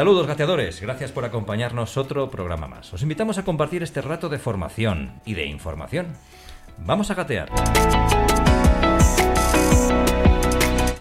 Saludos gateadores, gracias por acompañarnos otro programa más. Os invitamos a compartir este rato de formación y de información. Vamos a gatear.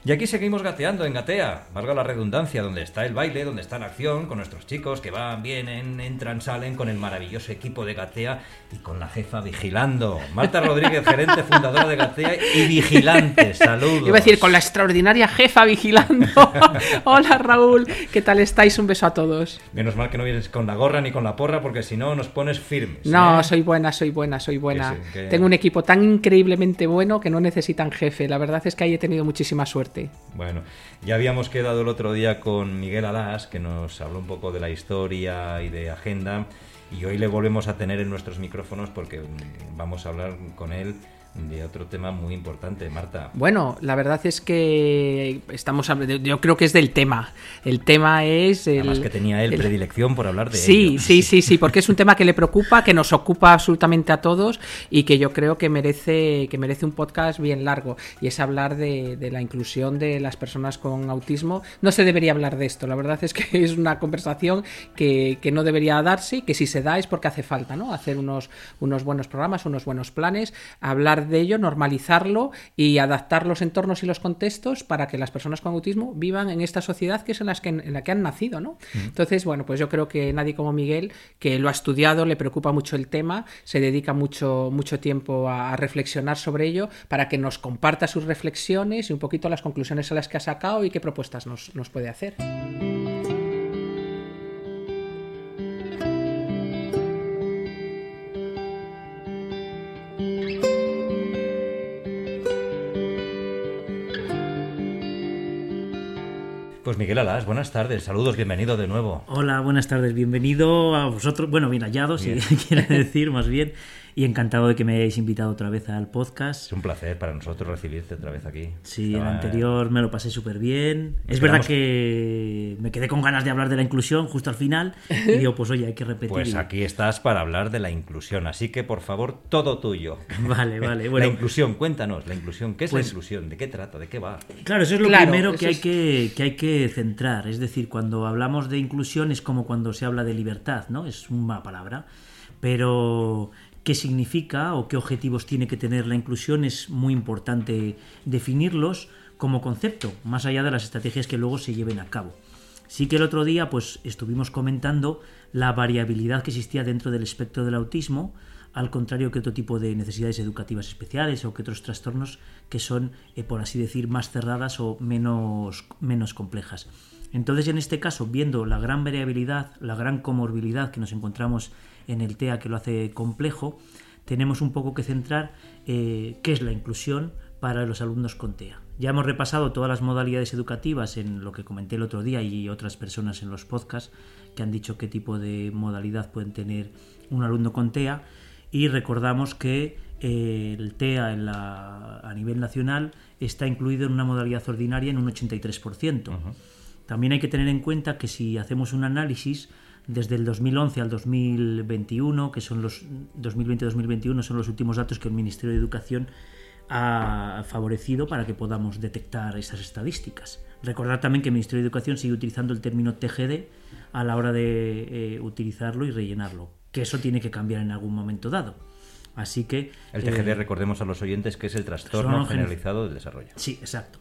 Y aquí seguimos gateando en Gatea, valga la redundancia, donde está el baile, donde está la acción, con nuestros chicos que van, vienen, entran, salen, con el maravilloso equipo de Gatea y con la jefa vigilando. Marta Rodríguez, gerente fundadora de Gatea y vigilante, saludos. Iba a decir, con la extraordinaria jefa vigilando. Hola Raúl, ¿qué tal estáis? Un beso a todos. Menos mal que no vienes con la gorra ni con la porra, porque si no nos pones firmes. No, ¿eh? soy buena, soy buena, soy buena. Que sí, que- Tengo un equipo tan increíblemente bueno que no necesitan jefe. La verdad es que ahí he tenido muchísima suerte. Bueno, ya habíamos quedado el otro día con Miguel Alas, que nos habló un poco de la historia y de agenda, y hoy le volvemos a tener en nuestros micrófonos porque mm, vamos a hablar con él de otro tema muy importante, Marta. Bueno, la verdad es que estamos hablando, yo creo que es del tema. El tema es el, Además que tenía él el- predilección por hablar de Sí, ello. sí, sí, sí, porque es un tema que le preocupa, que nos ocupa absolutamente a todos y que yo creo que merece, que merece un podcast bien largo. Y es hablar de, de la inclusión de las personas con autismo. No se debería hablar de esto, la verdad es que es una conversación que, que no debería darse y que si se da es porque hace falta, ¿no? Hacer unos, unos buenos programas, unos buenos planes, hablar de ello, normalizarlo y adaptar los entornos y los contextos para que las personas con autismo vivan en esta sociedad que es en, las que, en la que han nacido, ¿no? Entonces, bueno, pues yo creo que nadie como Miguel, que lo ha estudiado, le preocupa mucho el tema, se dedica mucho, mucho tiempo a, a reflexionar sobre ello para que nos comparta sus reflexiones y un poquito las conclusiones a las que ha sacado y qué propuestas nos, nos puede hacer. Pues Miguel Alas, buenas tardes, saludos, bienvenido de nuevo. Hola, buenas tardes, bienvenido a vosotros, bueno, bien hallados, Bien. si quiere decir más bien, y encantado de que me hayáis invitado otra vez al podcast. Es un placer para nosotros recibirte otra vez aquí. Sí, el Estaba- anterior me lo pasé súper bien. Es Esperamos- verdad que me quedé con ganas de hablar de la inclusión justo al final y digo, pues oye, hay que repetir. Pues aquí estás para hablar de la inclusión, así que por favor, todo tuyo. Vale, vale, la bueno. inclusión, cuéntanos, la inclusión, ¿qué es Pues- la inclusión? ¿De qué trata? ¿De qué va? Claro, eso es lo Claro, primero que hay es- que, que hay que centrar. Es decir, cuando hablamos de inclusión es como cuando se habla de libertad, ¿no? Es una palabra. Pero qué significa o qué objetivos tiene que tener la inclusión es muy importante definirlos como concepto, más allá de las estrategias que luego se lleven a cabo. Sí que el otro día pues estuvimos comentando la variabilidad que existía dentro del espectro del autismo, al contrario que otro tipo de necesidades educativas especiales o que otros trastornos que son, eh, por así decir, más cerradas o menos, menos complejas. Entonces, en este caso, viendo la gran variabilidad, la gran comorbilidad que nos encontramos en el TEA que lo hace complejo, tenemos un poco que centrar eh, qué es la inclusión para los alumnos con TEA. Ya hemos repasado todas las modalidades educativas en lo que comenté el otro día y otras personas en los podcasts que han dicho qué tipo de modalidad pueden tener un alumno con TEA y recordamos que eh, el TEA en la- a nivel nacional está incluido en una modalidad ordinaria en un 83%. También hay que tener en cuenta que si hacemos un análisis desde el 2011 al 2021, que son los 2020-2021 son los últimos datos que el Ministerio de Educación ha favorecido para que podamos detectar esas estadísticas. Recordar también que el Ministerio de Educación sigue utilizando el término TGD a la hora de eh, utilizarlo y rellenarlo, que eso tiene que cambiar en algún momento dado. Así que El eh, TGD, recordemos a los oyentes que es el trastorno Trastorno gen- generalizado del desarrollo. Sí, exacto.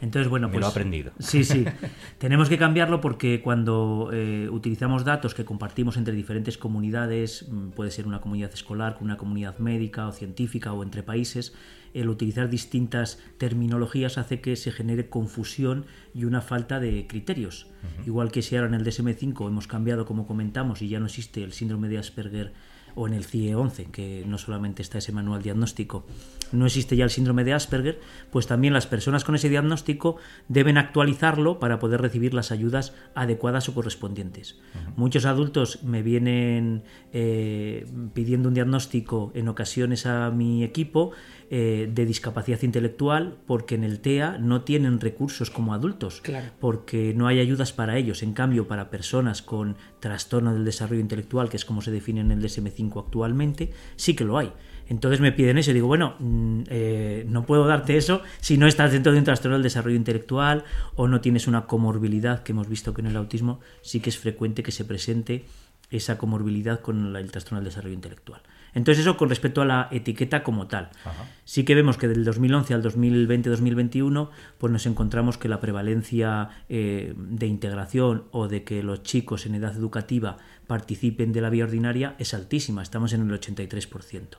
Entonces, bueno, Me pues. lo he aprendido. Sí, sí. Tenemos que cambiarlo porque cuando eh, utilizamos datos que compartimos entre diferentes comunidades, mm, puede ser una comunidad escolar, con una comunidad médica o científica o entre países, el utilizar distintas terminologías hace que se genere confusión y una falta de criterios. Igual que si ahora en el DSM-5 hemos cambiado, como comentamos, y ya no existe el síndrome de Asperger o en el CIE 11, que no solamente está ese manual diagnóstico, no existe ya el síndrome de Asperger, pues también las personas con ese diagnóstico deben actualizarlo para poder recibir las ayudas adecuadas o correspondientes. Muchos adultos me vienen eh, pidiendo un diagnóstico en ocasiones a mi equipo eh, de discapacidad intelectual porque en el TEA no tienen recursos como adultos, porque no hay ayudas para ellos. En cambio, para personas con trastorno del desarrollo intelectual, que es como se define en el DSM5 actualmente, sí que lo hay. Entonces me piden eso y digo, bueno, mm, eh, no puedo darte eso si no estás dentro de un trastorno del desarrollo intelectual o no tienes una comorbilidad, que hemos visto que en el autismo sí que es frecuente que se presente esa comorbilidad con el trastorno del desarrollo intelectual. Entonces eso con respecto a la etiqueta como tal. Sí que vemos que del 2011 al 2020-2021 pues nos encontramos que la prevalencia eh, de integración o de que los chicos en edad educativa participen de la vía ordinaria es altísima, estamos en el 83%.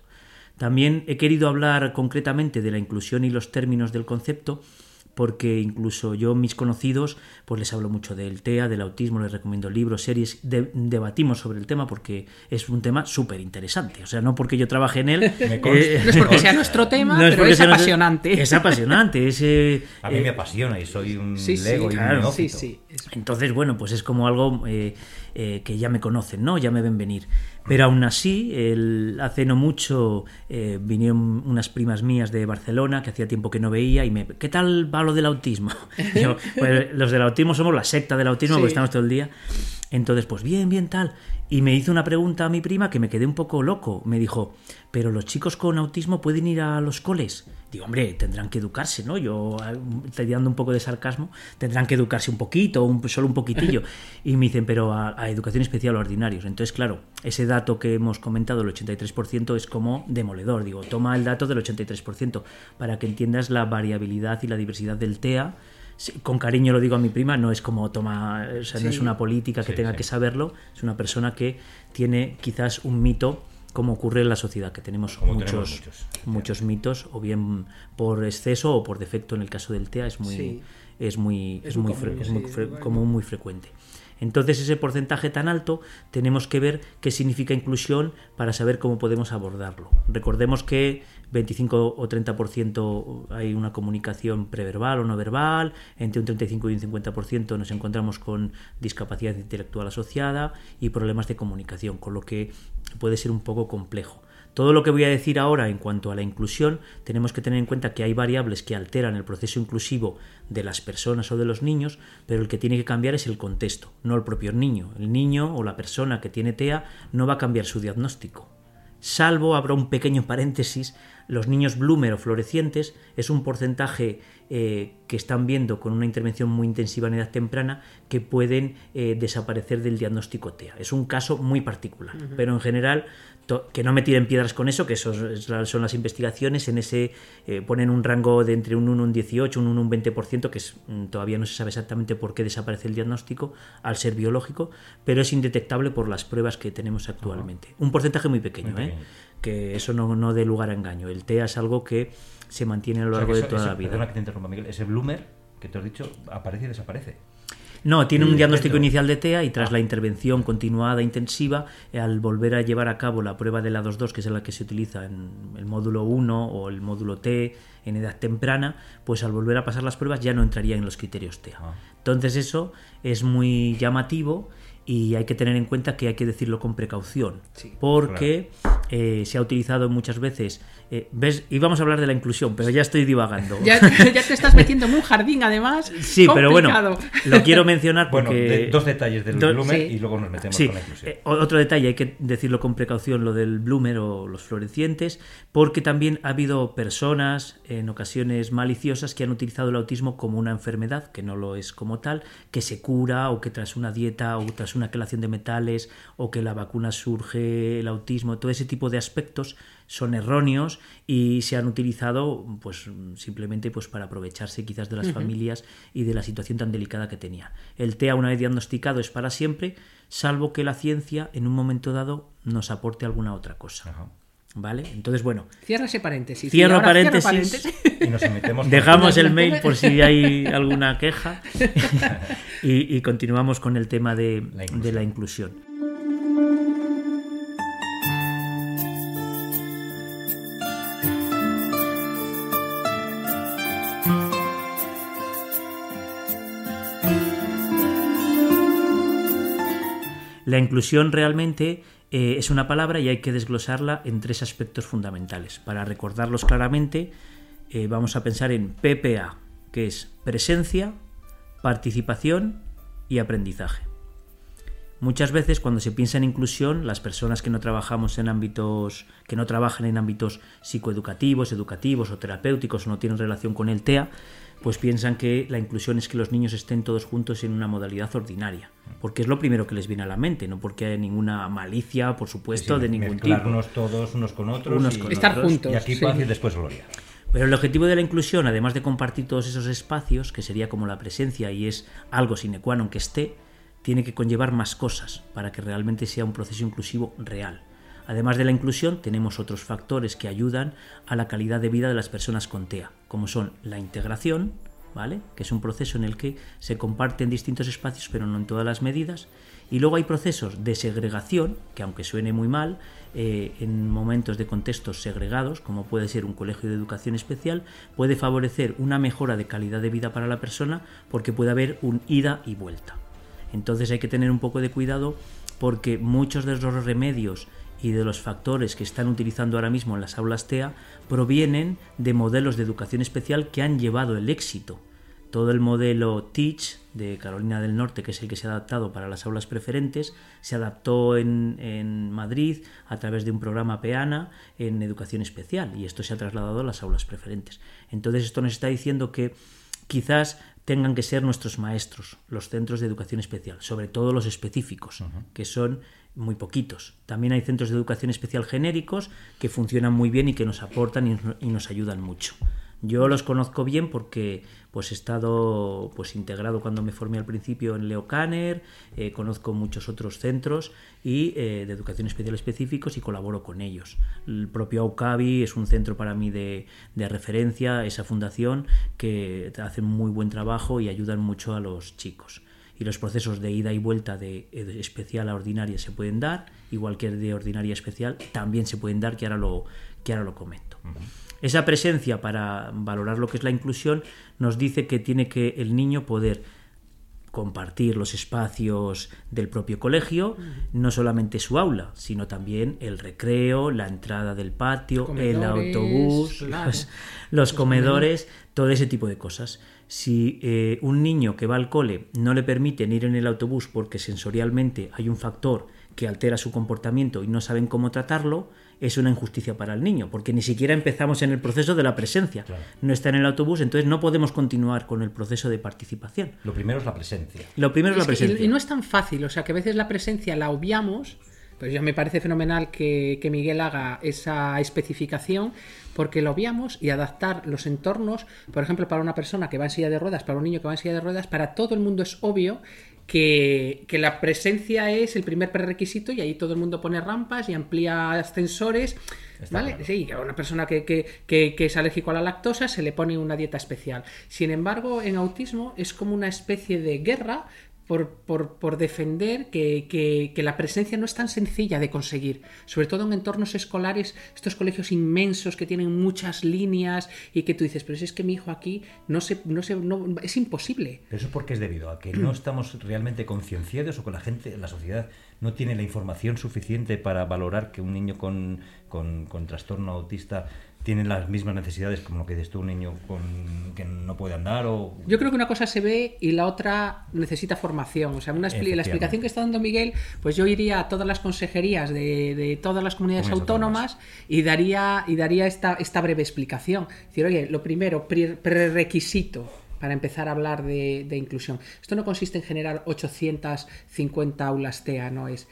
También he querido hablar concretamente de la inclusión y los términos del concepto porque incluso yo, mis conocidos, pues les hablo mucho del TEA, del autismo, les recomiendo libros, series, debatimos sobre el tema porque es un tema súper interesante. O sea, no porque yo trabaje en él. Eh, no es porque sea nuestro tema, pero es apasionante. Es apasionante. a mí me apasiona y soy un lego y un sí, sí, Entonces, bueno, pues es como algo eh, eh, que ya me conocen, ¿no? Ya me ven venir. Pero aún así, el, hace no mucho eh, vinieron unas primas mías de Barcelona que hacía tiempo que no veía y me, ¿qué tal va lo del autismo? Pues, los del autismo somos la secta del autismo porque estamos todo el día. Entonces, pues bien, bien tal. Y me hizo una pregunta a mi prima que me quedé un poco loco. Me dijo, ¿pero los chicos con autismo pueden ir a los coles? Digo, hombre, tendrán que educarse, ¿no? Yo estoy dando un poco de sarcasmo, tendrán que educarse un poquito, un, solo un poquitillo. Y me dicen, pero a, educación especial o ordinarios. Entonces, claro, ese dato que hemos comentado, el 83%, es como demoledor. Digo, toma el dato del 83% para que entiendas la variabilidad y la diversidad del TEA con cariño lo digo a mi prima, no es como toma, o sea, no es una política que tenga que saberlo, es una persona que tiene quizás un mito como ocurre en la sociedad, que tenemos muchos, muchos, mitos, o bien por exceso o por defecto en el caso del TEA es muy, es muy, es, muy, es muy, común, muy frecuente. Entonces ese porcentaje tan alto tenemos que ver qué significa inclusión para saber cómo podemos abordarlo. Recordemos que 25 o 30% hay una comunicación preverbal o no verbal, entre un 35 y un 50% nos encontramos con discapacidad intelectual asociada y problemas de comunicación, con lo que puede ser un poco complejo. Todo lo que voy a decir ahora en cuanto a la inclusión, tenemos que tener en cuenta que hay variables que alteran el proceso inclusivo de las personas o de los niños, pero el que tiene que cambiar es el contexto, no el propio niño. El niño o la persona que tiene TEA no va a cambiar su diagnóstico. Salvo, habrá un pequeño paréntesis, los niños bloomer o florecientes es un porcentaje eh, que están viendo con una intervención muy intensiva en edad temprana que pueden eh, desaparecer del diagnóstico TEA. Es un caso muy particular, pero en general que no me tiren piedras con eso, que eso son las investigaciones, en ese eh, ponen un rango de entre un 1 y un 18, un 1 y un 20%, que es, mm, todavía no se sabe exactamente por qué desaparece el diagnóstico al ser biológico, pero es indetectable por las pruebas que tenemos actualmente. Un porcentaje muy pequeño, ¿eh? Que eso no, no dé lugar a engaño. El TEA es algo que se mantiene a lo largo de toda la vida. Perdona que te interrumpa, Miguel. Ese bloomer que te has dicho aparece y desaparece. No, tiene un diagnóstico inicial de TEA y tras ah. la intervención continuada intensiva, al volver a llevar a cabo la prueba de la 2.2, que es la que se utiliza en el módulo 1 o el módulo T en edad temprana, pues al volver a pasar las pruebas ya no entraría en los criterios TEA. Ah. Entonces eso es muy llamativo y hay que tener en cuenta que hay que decirlo con precaución, porque eh, se ha utilizado muchas veces. Eh, ¿Ves? Íbamos a hablar de la inclusión, pero ya estoy divagando. ya, te estás metiendo en un jardín, además. Sí, pero bueno, lo quiero mencionar porque. dos detalles del bloomer y luego nos metemos con la inclusión. Eh, otro detalle, hay que decirlo con precaución, lo del bloomer o los florecientes, porque también ha habido personas, en ocasiones maliciosas, que han utilizado el autismo como una enfermedad, que no lo es como tal, que se cura o que tras una dieta o tras una quelación de metales o que la vacuna surge el autismo, todo ese tipo de aspectos son erróneos y se han utilizado pues simplemente pues para aprovecharse quizás de las familias y de la situación tan delicada que tenía. El TEA una vez diagnosticado es para siempre, salvo que la ciencia en un momento dado nos aporte alguna otra cosa. ¿Vale? Entonces, bueno. Cierra ese paréntesis. Cierro paréntesis. Y nos metemos Dejamos el mail por si hay alguna queja. y, continuamos con el tema de la inclusión. La inclusión realmente eh, es una palabra y hay que desglosarla en tres aspectos fundamentales. Para recordarlos claramente, eh, vamos a pensar en PPA, que es presencia, participación y aprendizaje. Muchas veces cuando se piensa en inclusión, las personas que no trabajamos en ámbitos, que no trabajan en ámbitos psicoeducativos, educativos o terapéuticos o no tienen relación con el TEA, pues piensan que la inclusión es que los niños estén todos juntos en una modalidad ordinaria, porque es lo primero que les viene a la mente, no porque hay ninguna malicia, por supuesto, de ningún tipo. todos unos con otros, unos con estar juntos. Y aquí sí. y después gloria. Pero el objetivo de la inclusión, además de compartir todos esos espacios, que sería como la presencia y es algo sine qua non que esté, tiene que conllevar más cosas para que realmente sea un proceso inclusivo real. Además de la inclusión, tenemos otros factores que ayudan a la calidad de vida de las personas con TEA, como son la integración, ¿vale? que es un proceso en el que se comparten distintos espacios, pero no en todas las medidas, y luego hay procesos de segregación, que aunque suene muy mal, eh, en momentos de contextos segregados, como puede ser un colegio de educación especial, puede favorecer una mejora de calidad de vida para la persona porque puede haber un ida y vuelta. Entonces hay que tener un poco de cuidado porque muchos de los remedios y de los factores que están utilizando ahora mismo en las aulas TEA provienen de modelos de educación especial que han llevado el éxito. Todo el modelo Teach de Carolina del Norte, que es el que se ha adaptado para las aulas preferentes, se adaptó en, en Madrid a través de un programa PEANA en educación especial y esto se ha trasladado a las aulas preferentes. Entonces esto nos está diciendo que quizás tengan que ser nuestros maestros, los centros de educación especial, sobre todo los específicos, que son muy poquitos. También hay centros de educación especial genéricos que funcionan muy bien y que nos aportan y nos ayudan mucho. Yo los conozco bien porque pues he estado pues integrado cuando me formé al principio en Leo Kanner, eh, conozco muchos otros centros y eh, de educación especial específicos y colaboro con ellos. El propio AUCABI es un centro para mí de, de referencia, esa fundación que hace muy buen trabajo y ayudan mucho a los chicos y los procesos de ida y vuelta de, especial a ordinaria se pueden dar, igual que de ordinaria a especial también se pueden dar, que ahora lo, que ahora lo comento. Esa presencia para valorar lo que es la inclusión nos dice que tiene que el niño poder compartir los espacios del propio colegio, no solamente su aula, sino también el recreo, la entrada del patio, el autobús, los, comedores, todo ese tipo de cosas. Si eh, un niño que va al cole no le permiten ir en el autobús porque sensorialmente hay un factor que altera su comportamiento y no saben cómo tratarlo, es una injusticia para el niño, porque ni siquiera empezamos en el proceso de la presencia. No está en el autobús, entonces no podemos continuar con el proceso de participación. Lo primero es la presencia. Lo primero es, la presencia. y, no es tan fácil, o sea, que a veces la presencia la obviamos, pero ya me parece fenomenal que, que Miguel haga esa especificación, porque lo obviamos y adaptar los entornos, por ejemplo, para una persona que va en silla de ruedas, para un niño que va en silla de ruedas, para todo el mundo es obvio que, la presencia es el primer prerequisito y ahí todo el mundo pone rampas y amplía ascensores. ¿Vale? Sí, a una persona que, que, es alérgico a la lactosa se le pone una dieta especial. Sin embargo, en autismo es como una especie de guerra por, defender que, la presencia no es tan sencilla de conseguir, sobre todo en entornos escolares, estos colegios inmensos que tienen muchas líneas y que tú dices, pero si es que mi hijo aquí no se, no se, no, es imposible. Pero eso es porque es debido a que no estamos realmente concienciados o que la gente, la sociedad no tiene la información suficiente para valorar que un niño con, con, con trastorno autista tienen las mismas necesidades como lo que dices tú, un niño con, que no puede andar o... Yo creo que una cosa se ve y la otra necesita formación. O sea, una la explicación que está dando Miguel, pues yo iría a todas las consejerías de, de todas las comunidades autónomas, y daría, y daría esta, esta breve explicación. Es decir, oye, lo primero, prerequisito para empezar a hablar de, de inclusión. Esto no consiste en generar 850 aulas TEA, no es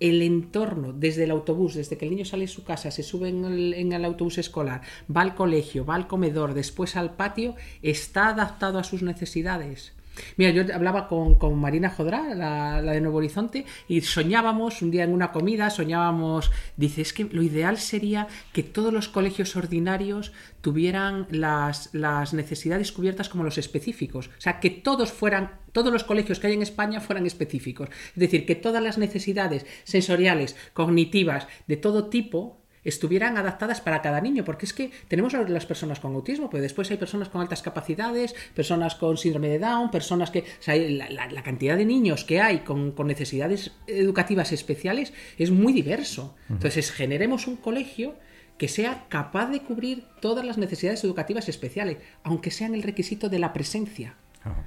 el entorno desde el autobús, desde que el niño sale de su casa, se sube en el, autobús escolar, va al colegio, va al comedor, después al patio, está adaptado a sus necesidades. Mira, yo hablaba con, Marina Jodrá, la, de Nuevo Horizonte, y soñábamos, un día en una comida, soñábamos, dice, es que lo ideal sería que todos los colegios ordinarios tuvieran las, las necesidades cubiertas como los específicos. O sea, que todos fueran, todos los colegios que hay en España fueran específicos. Es decir, que todas las necesidades sensoriales, cognitivas, de todo tipo, estuvieran adaptadas para cada niño, porque es que tenemos a las personas con autismo, pero después hay personas con altas capacidades, personas con síndrome de Down, personas que... O sea, la, la- la cantidad de niños que hay con, con necesidades educativas especiales es muy diverso. Entonces, generemos un colegio que sea capaz de cubrir todas las necesidades educativas especiales, aunque sean el requisito de la presencia. Ajá.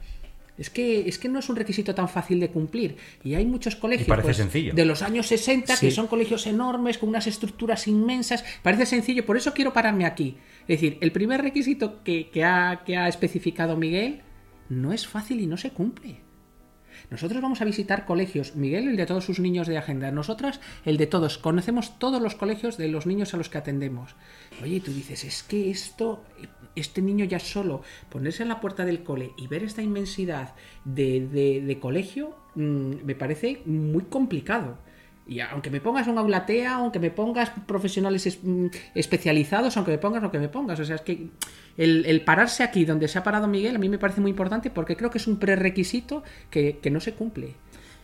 Es que, es que no es un requisito tan fácil de cumplir. Y hay muchos colegios parece pues, sencillo. de los años 60 que son colegios enormes, con unas estructuras inmensas. Parece sencillo, por eso quiero pararme aquí. Es decir, el primer requisito que, que ha, que ha especificado Miguel no es fácil y no se cumple. Nosotros vamos a visitar colegios, Miguel el de todos sus niños de agenda, nosotras el de todos, conocemos todos los colegios de los niños a los que atendemos. Oye, y tú dices, es que esto, este niño ya solo ponerse en la puerta del cole y ver esta inmensidad de, de- de colegio, mm, me parece muy complicado. Y aunque me pongas un aulatea, aunque me pongas profesionales es- mm, especializados, aunque me pongas lo que me pongas, o sea, es que el, el pararse aquí donde se ha parado Miguel a mí me parece muy importante porque creo que es un prerequisito que, que no se cumple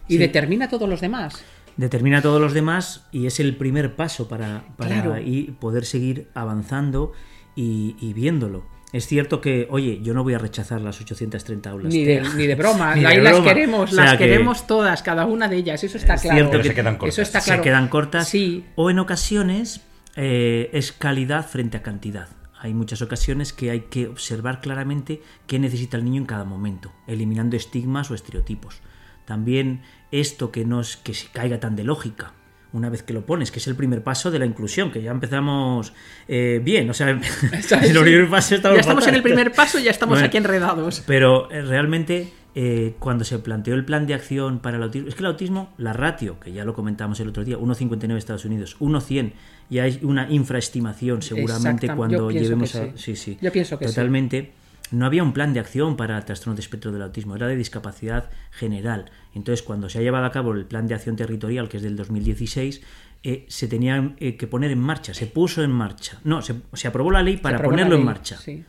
y Sí. determina todos los demás. determina a todos los demás y es el primer paso para, para Claro. ir- poder seguir avanzando y, y viéndolo. Es cierto que, oye, yo no voy a rechazar las 830 aulas. Ni de, ni de broma, Ni de ahí las queremos, O sea las que- queremos todas, cada una de ellas, eso está Es claro. cierto que se quedan cortas. Eso está claro. se quedan cortas Sí, o en ocasiones eh, es calidad frente a cantidad. Hay muchas ocasiones que hay que observar claramente qué necesita el niño en cada momento, eliminando estigmas o estereotipos. También esto que no es que se caiga tan de lógica. Una vez que lo pones, que es el primer paso de la inclusión, que ya empezamos eh, bien, o sea, el primer paso ya estamos en el primer paso y ya estamos Bueno, aquí enredados. pero eh, realmente, eh, cuando se planteó el plan de acción para el autismo, es que el autismo, la ratio, que ya lo comentamos el otro día, 1,59 Estados Unidos, 1,100, ya hay una infraestimación seguramente cuando llevemos a. sí. Sí, sí. Yo pienso que sí. No había un plan de acción para el trastorno de espectro del autismo, era de discapacidad general. Entonces, cuando se ha llevado a cabo el plan de acción territorial, que es del 2016, eh, se tenía eh, que poner en marcha, se puso en marcha. No, se, se aprobó la ley para ponerlo en marcha. sí.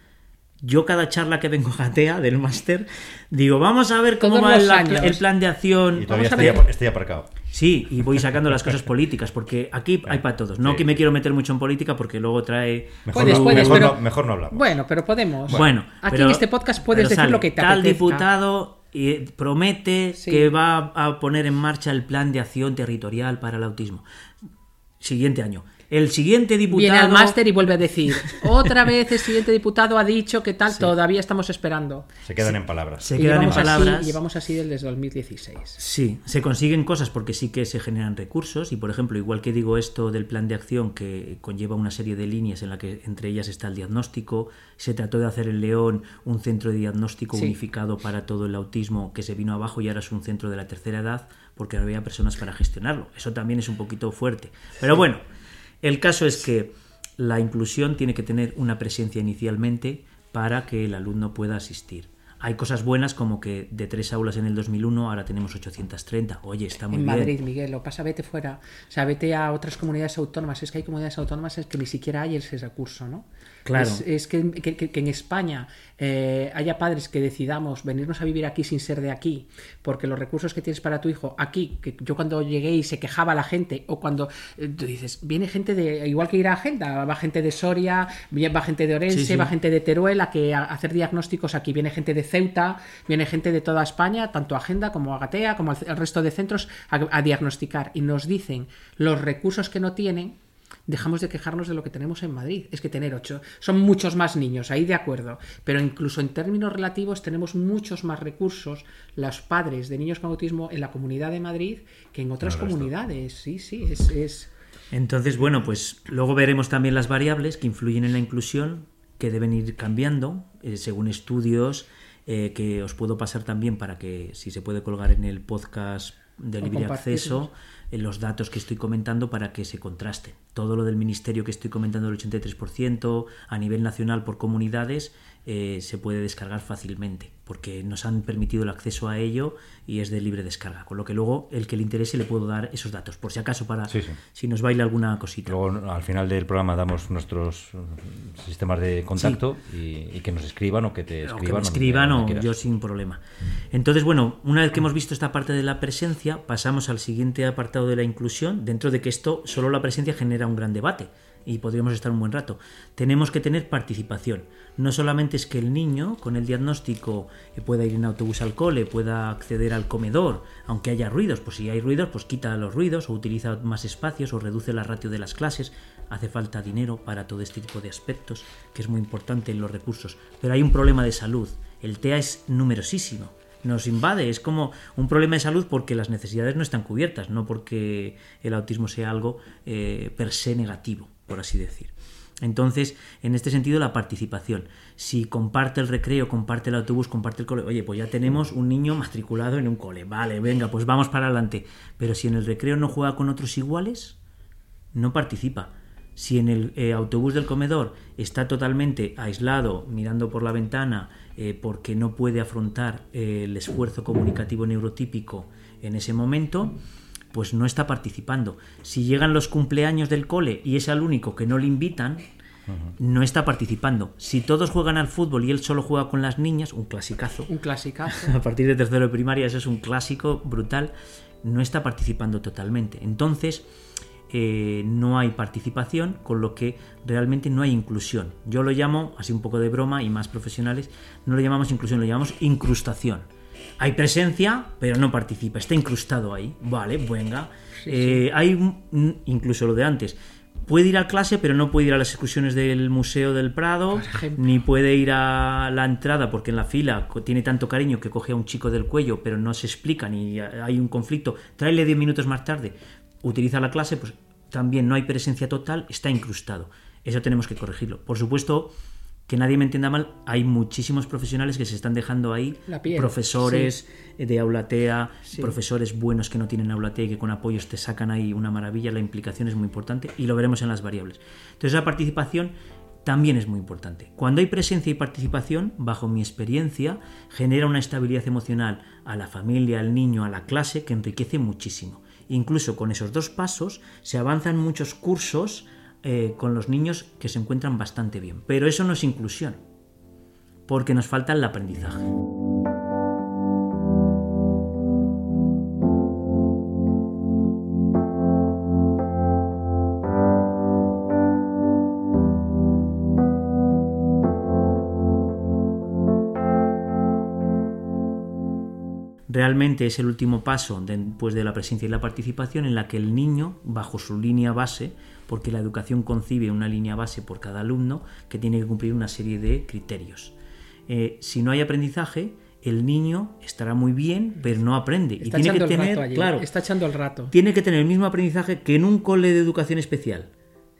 Yo cada charla que vengo a Gatea del máster digo, vamos a ver cómo Todos va el, plan de acción. Y todavía Vamos a estoy, ver. estoy aparcado. Sí, y voy sacando las cosas políticas, porque aquí hay para todos. No Sí. que me quiero meter mucho en política porque luego trae... Mejor, Puedes, no, puedes, mejor, pero- no, mejor no hablamos. Bueno, pero podemos. Bueno, aquí pero- en este podcast puedes decir lo que te Tal apetezca. diputado promete Sí. que va a poner en marcha el plan de acción territorial para el autismo. Siguiente año. El siguiente diputado... Viene al máster y vuelve a decir, otra vez el siguiente diputado ha dicho que tal, todavía estamos esperando. Se quedan en palabras. Se Y quedan en llevamos palabras. Así, llevamos así desde 2016. Sí, se consiguen cosas porque sí que se generan recursos y por ejemplo, igual que digo esto del plan de acción que conlleva una serie de líneas en la que entre ellas está el diagnóstico, se trató de hacer en León un centro de diagnóstico Sí. unificado para todo el autismo que se vino abajo y ahora es un centro de la tercera edad porque no había personas para gestionarlo. Eso también es un poquito fuerte. Pero bueno, el caso es que la inclusión tiene que tener una presencia inicialmente para que el alumno pueda asistir. Hay cosas buenas como que de tres aulas en el 2001 ahora tenemos 830. Oye, está muy en bien. Madrid, Miguel, lo pasa, vete fuera. O sea, vete a otras comunidades autónomas. Es que hay comunidades autónomas en que ni siquiera hay ese recurso, ¿no? Claro. Es, es que, que- que- que en España eh, haya padres que decidamos venirnos a vivir aquí sin ser de aquí, porque los recursos que tienes para tu hijo aquí, que yo cuando llegué y se quejaba la gente, o cuando eh, tú dices, viene gente de, igual que ir a agenda, va gente de Soria, va gente de Orense, Sí, sí. va gente de Teruel a que a hacer diagnósticos aquí, viene gente de Ceuta, viene gente de toda España, tanto Agenda como a Gatea, como al resto de centros, a, a diagnosticar. Y nos dicen los recursos que no tienen, dejamos de quejarnos de lo que tenemos en Madrid. Es que tener ocho, son muchos más niños, ahí de acuerdo. Pero incluso en términos relativos tenemos muchos más recursos los padres de niños con autismo en la comunidad de Madrid que en otras comunidades. Sí, sí, es... es... Entonces, bueno, pues luego veremos también las variables que influyen en la inclusión, que deben ir cambiando eh, según estudios eh, que os puedo pasar también para que, si se puede colgar en el podcast de libre acceso, los datos que estoy comentando para que se contrasten. Todo lo del ministerio que estoy comentando, el 83%, a nivel nacional por comunidades, eh, se puede descargar fácilmente, porque nos han permitido el acceso a ello y es de libre descarga. Con lo que luego, el que le interese, le puedo dar esos datos, por si acaso, para Sí, sí. si nos baila alguna cosita. Luego al final del programa damos nuestros eh, sistemas de contacto y, y que nos escriban o que te o escriban. que me donde- escriban o yo sin problema. Entonces, bueno, una vez que hemos visto esta parte de la presencia, pasamos al siguiente apartado de la inclusión, dentro de que esto, solo la presencia genera un gran debate. Y podríamos estar un buen rato. Tenemos que tener participación. No solamente es que el niño con el diagnóstico eh, pueda ir en autobús al cole, pueda acceder al comedor, aunque haya ruidos, pues si hay ruidos, pues quita los ruidos o utiliza más espacios o reduce la ratio de las clases. Hace falta dinero para todo este tipo de aspectos, que es muy importante en los recursos. Pero hay un problema de salud. El TEA es numerosísimo nos invade. Es como un problema de salud porque las necesidades no están cubiertas, no porque el autismo sea algo eh, per se negativo, por así decir. Entonces, en este sentido, la participación. Si comparte el recreo, comparte el autobús, comparte el cole, oye, pues ya tenemos un niño matriculado en un cole, vale, venga, pues vamos para adelante. Pero si en el recreo no juega con otros iguales, no participa. Si en el eh, autobús del comedor está totalmente aislado, mirando por la ventana, eh, porque no puede afrontar eh, el esfuerzo comunicativo neurotípico en ese momento, pues no está participando. Si llegan los cumpleaños del cole y es el único que no le invitan, no está participando. Si todos juegan al fútbol y él solo juega con las niñas, un clasicazo. Un clasicazo. A partir de tercero de primaria, eso es un clásico brutal. No está participando totalmente. Entonces, eh, no hay participación, con lo que realmente no hay inclusión. Yo lo llamo, así un poco de broma y más profesionales, no lo llamamos inclusión, lo llamamos incrustación. Hay presencia, pero no participa, está incrustado ahí. Vale, venga. Eh, hay incluso lo de antes. Puede ir a clase, pero no puede ir a las excursiones del Museo del Prado, ni puede ir a la entrada porque en la fila tiene tanto cariño que coge a un chico del cuello, pero no se explica ni hay un conflicto. Tráele 10 minutos más tarde utiliza la clase, pues también no hay presencia total, está incrustado. Eso tenemos que corregirlo. Por supuesto, que nadie me entienda mal, hay muchísimos profesionales que se están dejando ahí, profesores de aulatea, profesores buenos que no tienen aulatea y que con apoyos te sacan ahí una maravilla, la implicación es muy importante y lo veremos en las variables. Entonces la participación también es muy importante. Cuando hay presencia y participación, bajo mi experiencia, genera una estabilidad emocional a la familia, al niño, a la clase que enriquece muchísimo. Incluso con esos dos pasos se avanzan muchos cursos eh, con los niños que se encuentran bastante bien. Pero eso no es inclusión, porque nos falta el aprendizaje. realmente es el último paso después de la presencia y la participación en la que el niño, bajo su línea base, porque la educación concibe una línea base por cada alumno que tiene que cumplir una serie de criterios. Eh, si no hay aprendizaje, el niño estará muy bien, pero no aprende. y tiene que tener, claro, está echando el rato. Tiene que tener el mismo aprendizaje que en un cole de educación especial.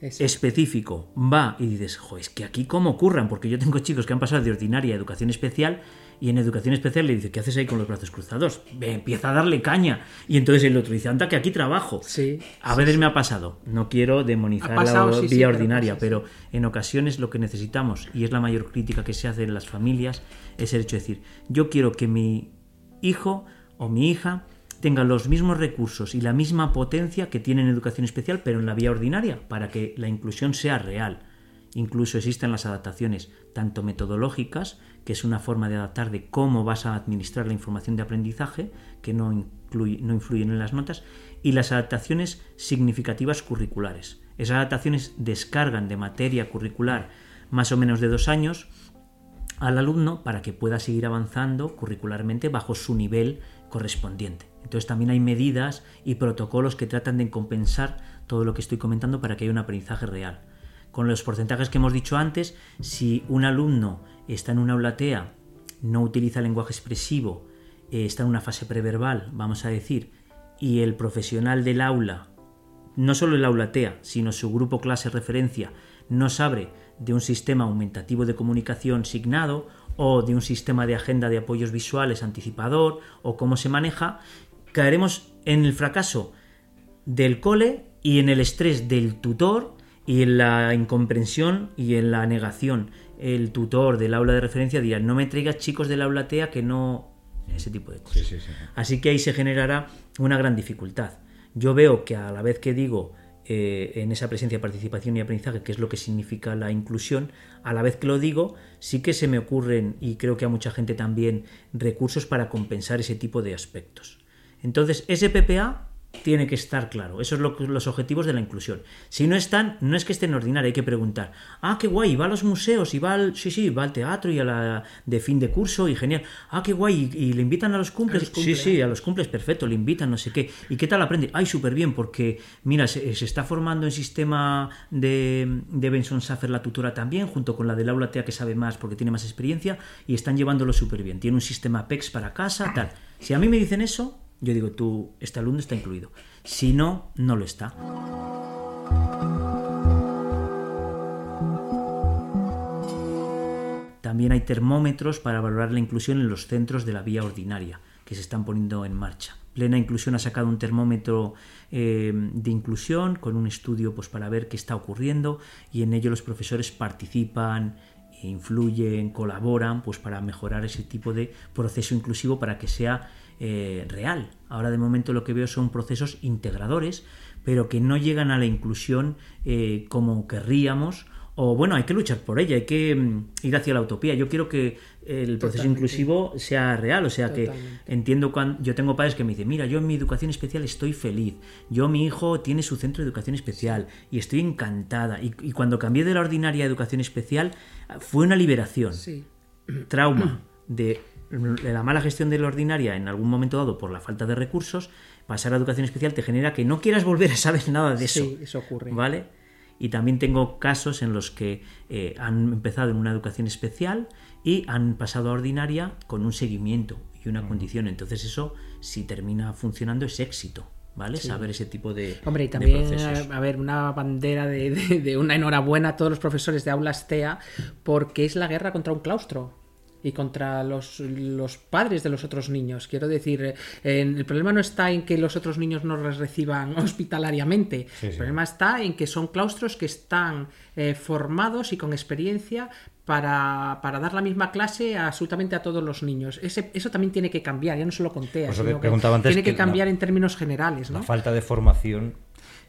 específico va y dices, jo, es que aquí cómo ocurran, porque yo tengo chicos que han pasado de ordinaria a educación especial y en educación especial le dice, ¿qué haces ahí con los brazos cruzados? empieza a darle caña. Y entonces el otro dice, anda que aquí trabajo. Sí, a veces me ha pasado. No quiero demonizar la vía ordinaria, pero, en ocasiones lo que necesitamos, y es la mayor crítica que se hace en las familias, es el hecho de decir, yo quiero que mi hijo o mi hija tenga los mismos recursos y la misma potencia que tiene en educación especial, pero en la vía ordinaria, para que la inclusión sea real. Incluso existen las adaptaciones, tanto metodológicas, que es una forma de adaptar de cómo vas a administrar la información de aprendizaje, que no, no influyen en las notas, y las adaptaciones significativas curriculares. Esas adaptaciones descargan de materia curricular más o menos de dos años al alumno para que pueda seguir avanzando curricularmente bajo su nivel correspondiente. Entonces también hay medidas y protocolos que tratan de compensar todo lo que estoy comentando para que haya un aprendizaje real con los porcentajes que hemos dicho antes, si un alumno está en una aula TEA, no utiliza lenguaje expresivo, eh, está en una fase preverbal, vamos a decir, y el profesional del aula, no solo el aula TEA, sino su grupo clase referencia, no sabe de un sistema aumentativo de comunicación signado o de un sistema de agenda de apoyos visuales anticipador o cómo se maneja, caeremos en el fracaso del cole y en el estrés del tutor y en la incomprensión y en la negación. El tutor del aula de referencia dirá, no me traigas chicos del aula TEA que no... Ese tipo de cosas. Así que ahí se generará una gran dificultad. Yo veo que a la vez que digo eh, en esa presencia, participación y aprendizaje, que es lo que significa la inclusión, a la vez que lo digo, sí que se me ocurren, y creo que a mucha gente también, recursos para compensar ese tipo de aspectos. Entonces, ese PPA tiene que estar claro. Esos son los objetivos de la inclusión. Si no están, no es que estén ordinaria, hay que preguntar. Ah, qué guay, va a los museos y va al, sí, sí, va al teatro y a la de fin de curso y genial. Ah, qué guay, y, le invitan a los cumples. sí, sí, a los cumples, perfecto, le invitan, no sé qué. ¿Y qué tal aprende? Ay, súper bien, porque mira, se, está formando en sistema de, de Benson Saffer la tutora también, junto con la del aula TEA que sabe más porque tiene más experiencia, y están llevándolo súper bien. Tiene un sistema PEX para casa, tal. Si a mí me dicen eso, yo digo, tú, este alumno está incluido. Si no, no lo está. También hay termómetros para valorar la inclusión en los centros de la vía ordinaria que se están poniendo en marcha. Plena Inclusión ha sacado un termómetro eh, de inclusión con un estudio pues, para ver qué está ocurriendo y en ello los profesores participan, influyen, colaboran pues, para mejorar ese tipo de proceso inclusivo para que sea eh, real. Ahora de momento lo que veo son procesos integradores, pero que no llegan a la inclusión eh, como querríamos. O bueno, hay que luchar por ella, hay que mm, ir hacia la utopía. Yo quiero que el proceso inclusivo sea real, o sea que entiendo cuando yo tengo padres que me dicen, mira, yo en mi educación especial estoy feliz, yo mi hijo tiene su centro de educación especial y estoy encantada. Y, cuando cambié de la ordinaria a educación especial fue una liberación, trauma de la mala gestión de la ordinaria en algún momento dado por la falta de recursos, pasar a educación especial te genera que no quieras volver a saber nada de eso. Sí, eso ocurre. ¿Vale? Y también tengo casos en los que eh, han empezado en una educación especial y han pasado a ordinaria con un seguimiento y una condición. Entonces eso, si termina funcionando, es éxito. ¿vale? Saber ese tipo de Hombre, y también, a ver, una bandera de, de, una enhorabuena a todos los profesores de aulas TEA, porque es la guerra contra un claustro y contra los, los, padres de los otros niños. Quiero decir, eh, el problema no está en que los otros niños no los reciban hospitalariamente, el problema está en que son claustros que están eh, formados y con experiencia para, para, dar la misma clase absolutamente a todos los niños. Ese, eso también tiene que cambiar, ya no solo con TEA, sino que tiene que, cambiar en términos generales. ¿no? La falta de formación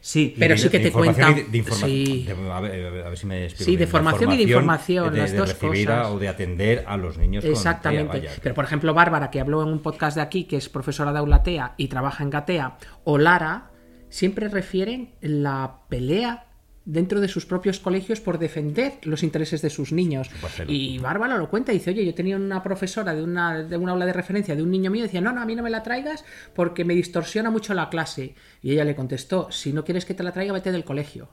Sí, pero sí que te cuentan. De, sí. a, ver, si me explico. Sí, de formación, y de información, las dos recibir cosas. o de atender a los niños. Exactamente. pero por ejemplo, Bárbara, que habló en un podcast de aquí, que es profesora de Aulatea y trabaja en Gatea, o Lara, siempre refieren la pelea dentro de sus propios colegios por defender los intereses de sus niños. Y Bárbara lo cuenta y dice, oye, yo tenía una profesora de una, de una aula de referencia de un niño mío y decía, no, no, a mí no me la traigas porque me distorsiona mucho la clase. Y ella le contestó, si no quieres que te la traiga, vete del colegio.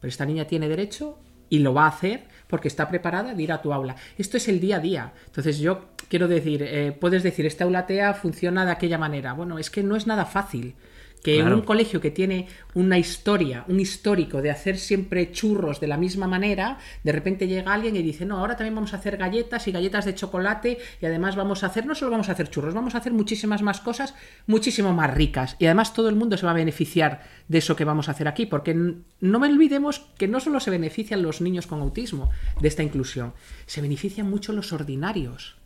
Pero esta niña tiene derecho y lo va a hacer porque está preparada de ir a tu aula. Esto es el día a día. Entonces yo quiero decir, eh, puedes decir, esta aula TEA funciona de aquella manera. Bueno, es que no es nada fácil que en un colegio que tiene una historia, un histórico de hacer siempre churros de la misma manera, de repente llega alguien y dice, no, ahora también vamos a hacer galletas y galletas de chocolate y además vamos a hacer, no solo vamos a hacer churros, vamos a hacer muchísimas más cosas, muchísimo más ricas. Y además todo el mundo se va a beneficiar de eso que vamos a hacer aquí, porque no me olvidemos que no solo se benefician los niños con autismo de esta inclusión, se benefician mucho los ordinarios,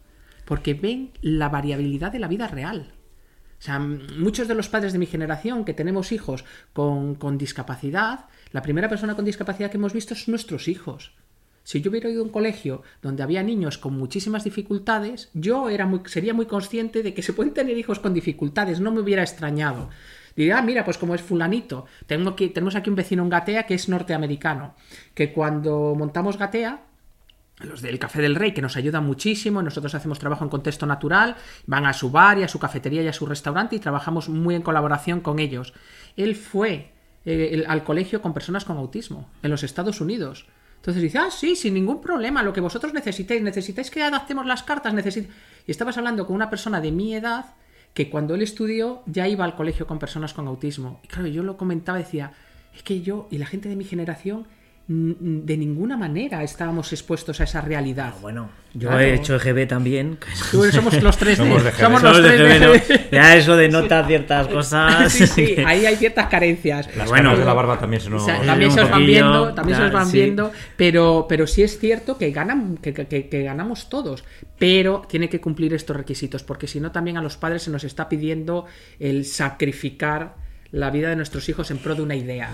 porque ven la variabilidad de la vida real. Muchos de los padres de mi generación que tenemos hijos con, discapacidad, la primera persona con discapacidad que hemos visto es nuestros hijos. Si yo hubiera ido a un colegio donde había niños con muchísimas dificultades, yo era sería muy consciente de que se pueden tener hijos con dificultades, no me hubiera extrañado. Diría, ah, mira, pues como es fulanito, tengo que, tenemos aquí un vecino en Gatea que es norteamericano, que cuando montamos Gatea, los del Café del Rey, que nos ayudan muchísimo, nosotros hacemos trabajo en contexto natural, van a su bar y a su cafetería y a su restaurante y trabajamos muy en colaboración con ellos. Él fue eh, al colegio con personas con autismo en los Estados Unidos. Entonces dice, ah, sí, sin ningún problema, lo que vosotros necesitéis, necesitáis que adaptemos las cartas, necesitáis... Y estabas hablando con una persona de mi edad que cuando él estudió ya iba al colegio con personas con autismo. Y claro, yo lo comentaba, decía, es que yo y la gente de mi generación de ninguna manera estábamos expuestos a esa realidad. bueno, yo he hecho EGB también. somos los tres somos, de, somos los tres Ya eso denota ciertas cosas. sí, sí, ahí hay ciertas carencias. Las bueno, de la barba también se nos, también se os van viendo, también se os van viendo, pero, pero sí es cierto que, ganan, que, que ganamos todos, pero tiene que cumplir estos requisitos, porque si no también a los padres se nos está pidiendo el sacrificar la vida de nuestros hijos en pro de una idea.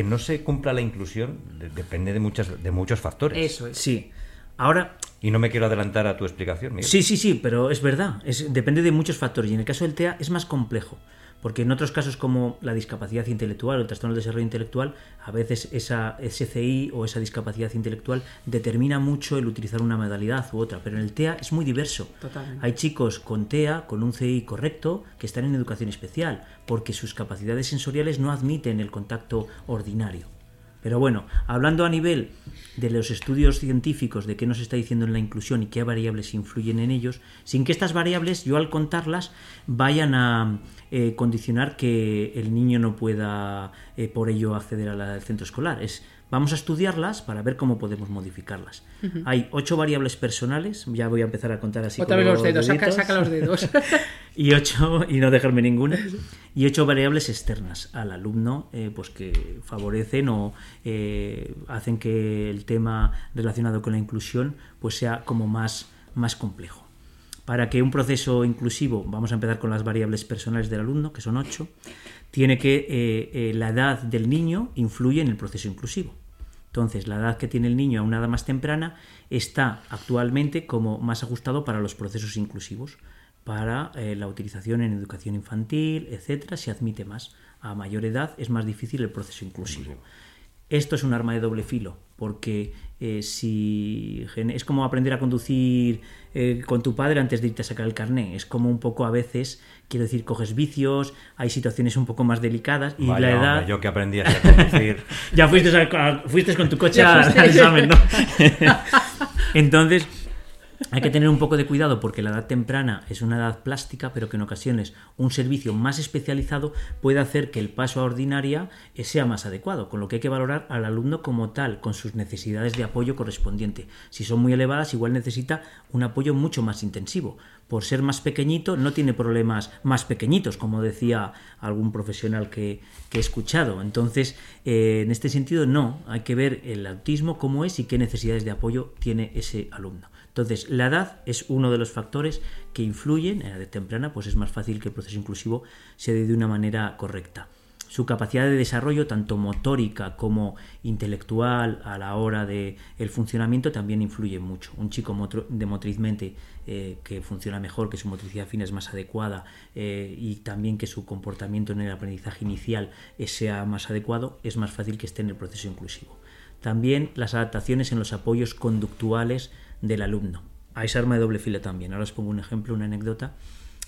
Que no se cumpla la inclusión depende de, muchas, de muchos factores. Eso es. Sí. Ahora, Y no me quiero adelantar a tu explicación, Miguel. Sí, sí, sí, pero es verdad. Es, depende de muchos factores. Y en el caso del TEA es más complejo. Porque en otros casos como la discapacidad intelectual o el trastorno del desarrollo intelectual, a veces esa SCI o esa discapacidad intelectual determina mucho el utilizar una modalidad u otra. Pero en el TEA es muy diverso. Totalmente. Hay chicos con TEA, con un CI correcto, que están en educación especial, porque sus capacidades sensoriales no admiten el contacto ordinario. Pero bueno, hablando a nivel de los estudios científicos de qué nos está diciendo en la inclusión y qué variables influyen en ellos, sin que estas variables, yo al contarlas, vayan a eh, condicionar que el niño no pueda eh, por ello acceder al centro escolar. Es, vamos a estudiarlas para ver cómo podemos modificarlas. Hay ocho variables personales, ya voy a empezar a contar así. Otra vez los dedos, saca, saca los dedos. y ocho y no dejarme ninguna y ocho variables externas al alumno eh, pues que favorecen o eh, hacen que el tema relacionado con la inclusión pues sea como más más complejo para que un proceso inclusivo vamos a empezar con las variables personales del alumno que son ocho tiene que eh, eh, la edad del niño influye en el proceso inclusivo entonces, la edad que tiene el niño a una edad más temprana está actualmente como más ajustado para los procesos inclusivos, para eh, la utilización en educación infantil, etcétera, se admite más. A mayor edad es más difícil el proceso inclusivo. Esto es un arma de doble filo, porque eh, si es como aprender a conducir eh, con tu padre antes de irte a sacar el carné. Es como un poco a veces, quiero decir, coges vicios, hay situaciones un poco más delicadas y Vaya, la hombre, edad. yo que aprendí a conducir. Ya fuiste, a- fuiste con tu coche al examen, ¿no? Entonces, hay que tener un poco de cuidado porque la edad temprana es una edad plástica, pero que en ocasiones un servicio más especializado puede hacer que el paso a ordinaria eh, sea más adecuado, con lo que hay que valorar al alumno como tal, con sus necesidades de apoyo correspondiente. Si son muy elevadas, igual necesita un apoyo mucho más intensivo. Por ser más pequeñito, no tiene problemas más pequeñitos, como decía algún profesional que, que he escuchado. Entonces, eh, en este sentido, no. Hay que ver el autismo cómo es y qué necesidades de apoyo tiene ese alumno. Entonces, la edad es uno de los factores que influyen, en la edad temprana, pues es más fácil que el proceso inclusivo se dé de una manera correcta. Su capacidad de desarrollo, tanto motórica como intelectual, a la hora de el funcionamiento, también influye mucho. Un chico de motrizmente eh, que funciona mejor, que su motricidad fina es más adecuada eh, y también que su comportamiento en el aprendizaje inicial eh, sea más adecuado, es más fácil que esté en el proceso inclusivo. También las adaptaciones en los apoyos conductuales del alumno. A esa arma de doble filo también. Ahora os pongo un ejemplo, una anécdota.